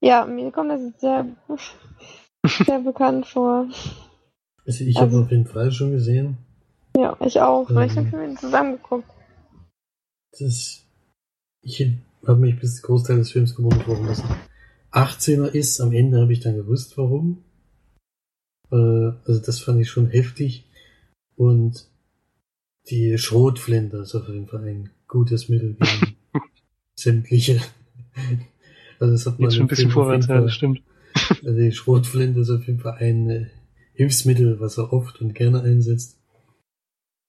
Ja, mir kommt das jetzt sehr, sehr bekannt vor. Also ich Also- habe auf jeden Fall schon gesehen. Ja, ich auch. Weil ich den Film zusammengeguckt. Das, ich habe mich bis zum Großteil des Films gewundert, warum das ein 18er ist. Am Ende habe ich dann gewusst, warum. Äh, also das fand ich schon heftig. Und die Schrotflinte ist auf jeden Fall ein gutes Mittel gegen sämtliche. Also das hat man Jetzt schon ein bisschen vorwärts, ja, das stimmt. Also die Schrotflinte ist auf jeden Fall ein äh, Hilfsmittel, was er oft und gerne einsetzt.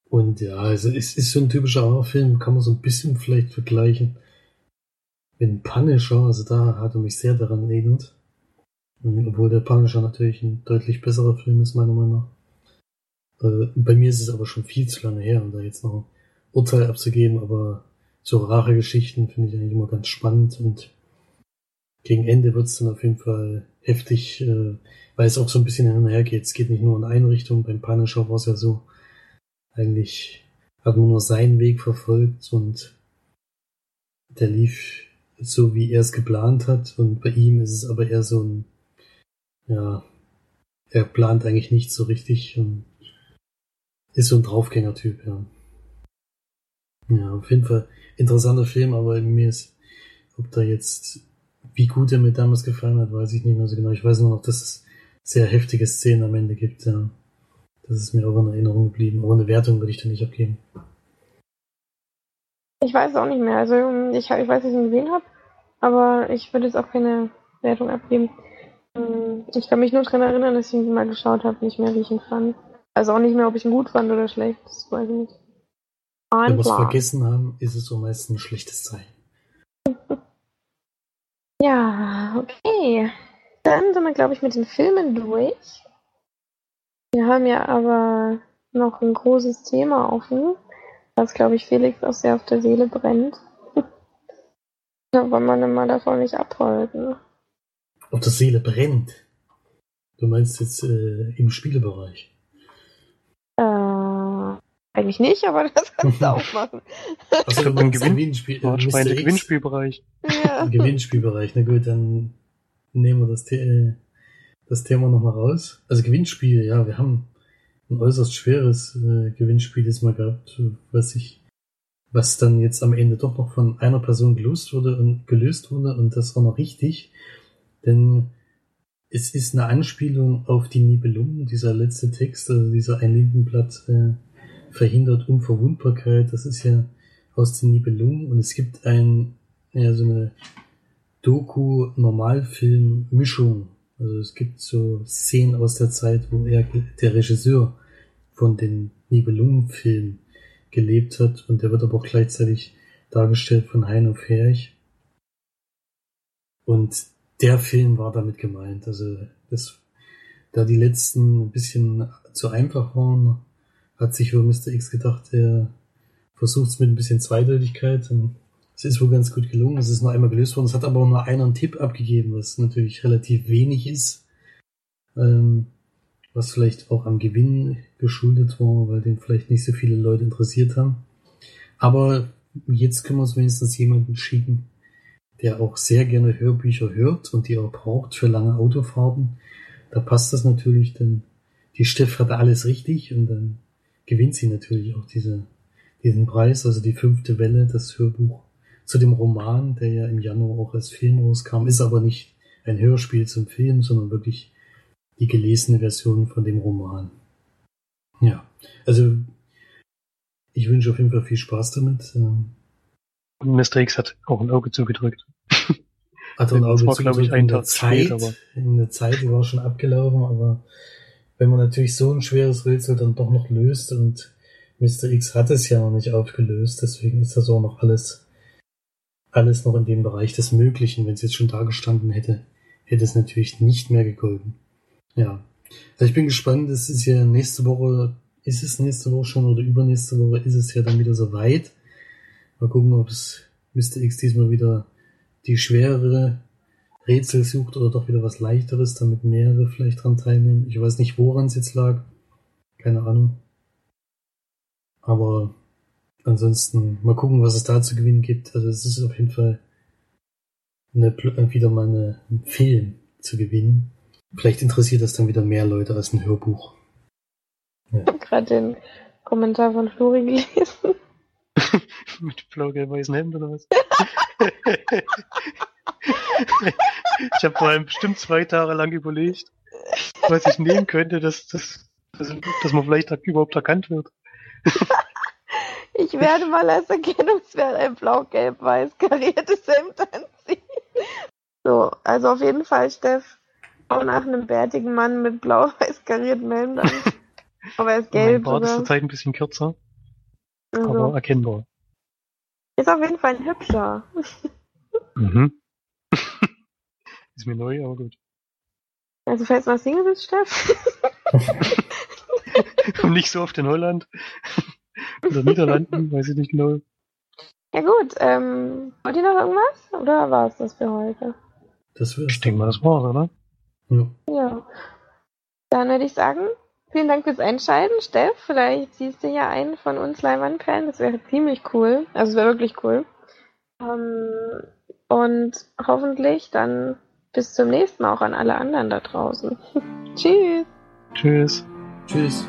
Und ja, also es ist so ein typischer Horrorfilm, kann man so ein bisschen vielleicht vergleichen mit Punisher, also da hat er mich sehr daran erinnert. Mhm, Obwohl der Punisher natürlich ein deutlich besserer Film ist, meiner Meinung nach. Bei mir ist es aber schon viel zu lange her, um da jetzt noch ein Urteil abzugeben, aber so rare Geschichten finde ich eigentlich immer ganz spannend und gegen Ende wird's dann auf jeden Fall heftig, äh, weil es auch so ein bisschen hin geht. Es geht nicht nur in eine Richtung. Beim Punisher war es ja so, eigentlich hat man nur seinen Weg verfolgt und der lief so, wie er es geplant hat. Und bei ihm ist es aber eher so ein, ja, er plant eigentlich nicht so richtig und ist so ein Draufgänger-Typ, ja. Ja, auf jeden Fall interessanter Film, aber mir ist, ob da jetzt wie gut er mir damals gefallen hat, weiß ich nicht mehr so genau. Ich weiß nur noch, dass es sehr heftige Szenen am Ende gibt. Ja. Das ist mir auch in Erinnerung geblieben. Aber eine Wertung würde ich da nicht abgeben. Ich weiß auch nicht mehr. Also ich, ich weiß, dass ich ihn gesehen habe, aber ich würde jetzt auch keine Wertung abgeben. Ähm, Ich kann mich nur daran erinnern, dass ich ihn mal geschaut habe, nicht mehr, wie ich ihn fand. Also auch nicht mehr, ob ich ihn gut fand oder schlecht. Das weiß ich nicht. Wenn wir es vergessen haben, ist es so meistens ein schlechtes Zeichen. Ja, okay. Dann sind wir, glaube ich, mit den Filmen durch. Wir haben ja aber noch ein großes Thema offen, was, glaube ich, Felix auch sehr auf der Seele brennt. Da wollen wir mal davon nicht abhalten. Ob das Seele brennt. Du meinst jetzt äh, im Spielebereich. Äh, eigentlich nicht, aber das kannst du auch machen. Also im Gewinn- Gewinnspiel, äh. Gewinnspielbereich. ja. Im Gewinnspielbereich. Na gut, dann nehmen wir das, The äh, das Thema nochmal raus. Also Gewinnspiel, ja, wir haben ein äußerst schweres äh, Gewinnspiel jetzt mal gehabt, was ich, was dann jetzt am Ende doch noch von einer Person gelöst wurde und gelöst wurde und das war noch richtig, denn es ist eine Anspielung auf die Nibelungen, dieser letzte Text, also dieser Ein Lindenblatt äh, verhindert Unverwundbarkeit, das ist ja aus den Nibelungen und es gibt ein, ja, so eine Doku-Normalfilm-Mischung. Also es gibt so Szenen aus der Zeit, wo er, der Regisseur von den Nibelungen-Filmen gelebt hat und der wird aber auch gleichzeitig dargestellt von Heino Ferch. Und der Film war damit gemeint. Also das, da die letzten ein bisschen zu einfach waren, hat sich wohl Mr. X gedacht, er versucht es mit ein bisschen Zweideutigkeit und es ist wohl ganz gut gelungen. Es ist nur einmal gelöst worden. Es hat aber auch nur einer einen Tipp abgegeben, was natürlich relativ wenig ist. Ähm, was vielleicht auch am Gewinn geschuldet war, weil den vielleicht nicht so viele Leute interessiert haben. Aber jetzt können wir uns wenigstens jemanden schicken, der auch sehr gerne Hörbücher hört und die auch braucht für lange Autofahrten, da passt das natürlich, denn die Steff hatte alles richtig und dann gewinnt sie natürlich auch diese, diesen Preis, also die fünfte Welle, das Hörbuch zu dem Roman, der ja im Januar auch als Film rauskam, ist aber nicht ein Hörspiel zum Film, sondern wirklich die gelesene Version von dem Roman. Ja, also ich wünsche auf jeden Fall viel Spaß damit. Ähm, Und Mr. X hat auch ein Auge zugedrückt. Hat ein Auge war, glaube ich, in der Zeit. aber- In der Zeit, die war schon abgelaufen, aber wenn man natürlich so ein schweres Rätsel dann doch noch löst und Mr. X hat es ja noch nicht aufgelöst, deswegen ist das auch noch alles, alles noch in dem Bereich des Möglichen. Wenn es jetzt schon da gestanden hätte, hätte es natürlich nicht mehr gegolten. Ja. Also ich bin gespannt, es ist ja nächste Woche, ist es nächste Woche schon oder übernächste Woche ist es ja dann wieder soweit. Mal gucken, ob es Mr. X diesmal wieder die schwerere Rätsel sucht oder doch wieder was leichteres, damit mehrere vielleicht dran teilnehmen. Ich weiß nicht, woran es jetzt lag. Keine Ahnung. Aber ansonsten mal gucken, was es da zu gewinnen gibt. Also es ist auf jeden Fall eine, wieder mal ein Film zu gewinnen. Vielleicht interessiert das dann wieder mehr Leute als ein Hörbuch. Ich habe gerade den Kommentar von Flori gelesen. Mit blau-gelb-weißen Hemd oder was? ich habe vor allem bestimmt zwei Tage lang überlegt, was ich nehmen könnte, dass, dass, dass, dass man vielleicht überhaupt erkannt wird. Ich werde mal als Erkennungswert ein blau-gelb-weiß kariertes Hemd anziehen. So, also auf jeden Fall, Steff, auch nach einem bärtigen Mann mit blau-weiß kariertem Hemd an. Aber er ist mein gelb Bart ist sogar. zurzeit ein bisschen kürzer, aber Also, erkennbar. ist auf jeden Fall ein hübscher. Mhm. ist mir neu, aber gut. Also falls du mal Single bist, Steff. Und nicht so oft in Holland oder Niederlanden, weiß ich nicht genau. Ja gut, ähm, wollt ihr noch irgendwas? Oder war es das für heute? Das. Ich denke mal, das war's, oder? Ja. Ja. Dann würde ich sagen, vielen Dank fürs Einschalten, Steff. Vielleicht siehst du ja einen von uns Leimanperlen. Das wäre ziemlich cool. Also es wäre wirklich cool. Ähm, und hoffentlich dann bis zum nächsten Mal auch an alle anderen da draußen. Tschüss. Tschüss. Tschüss.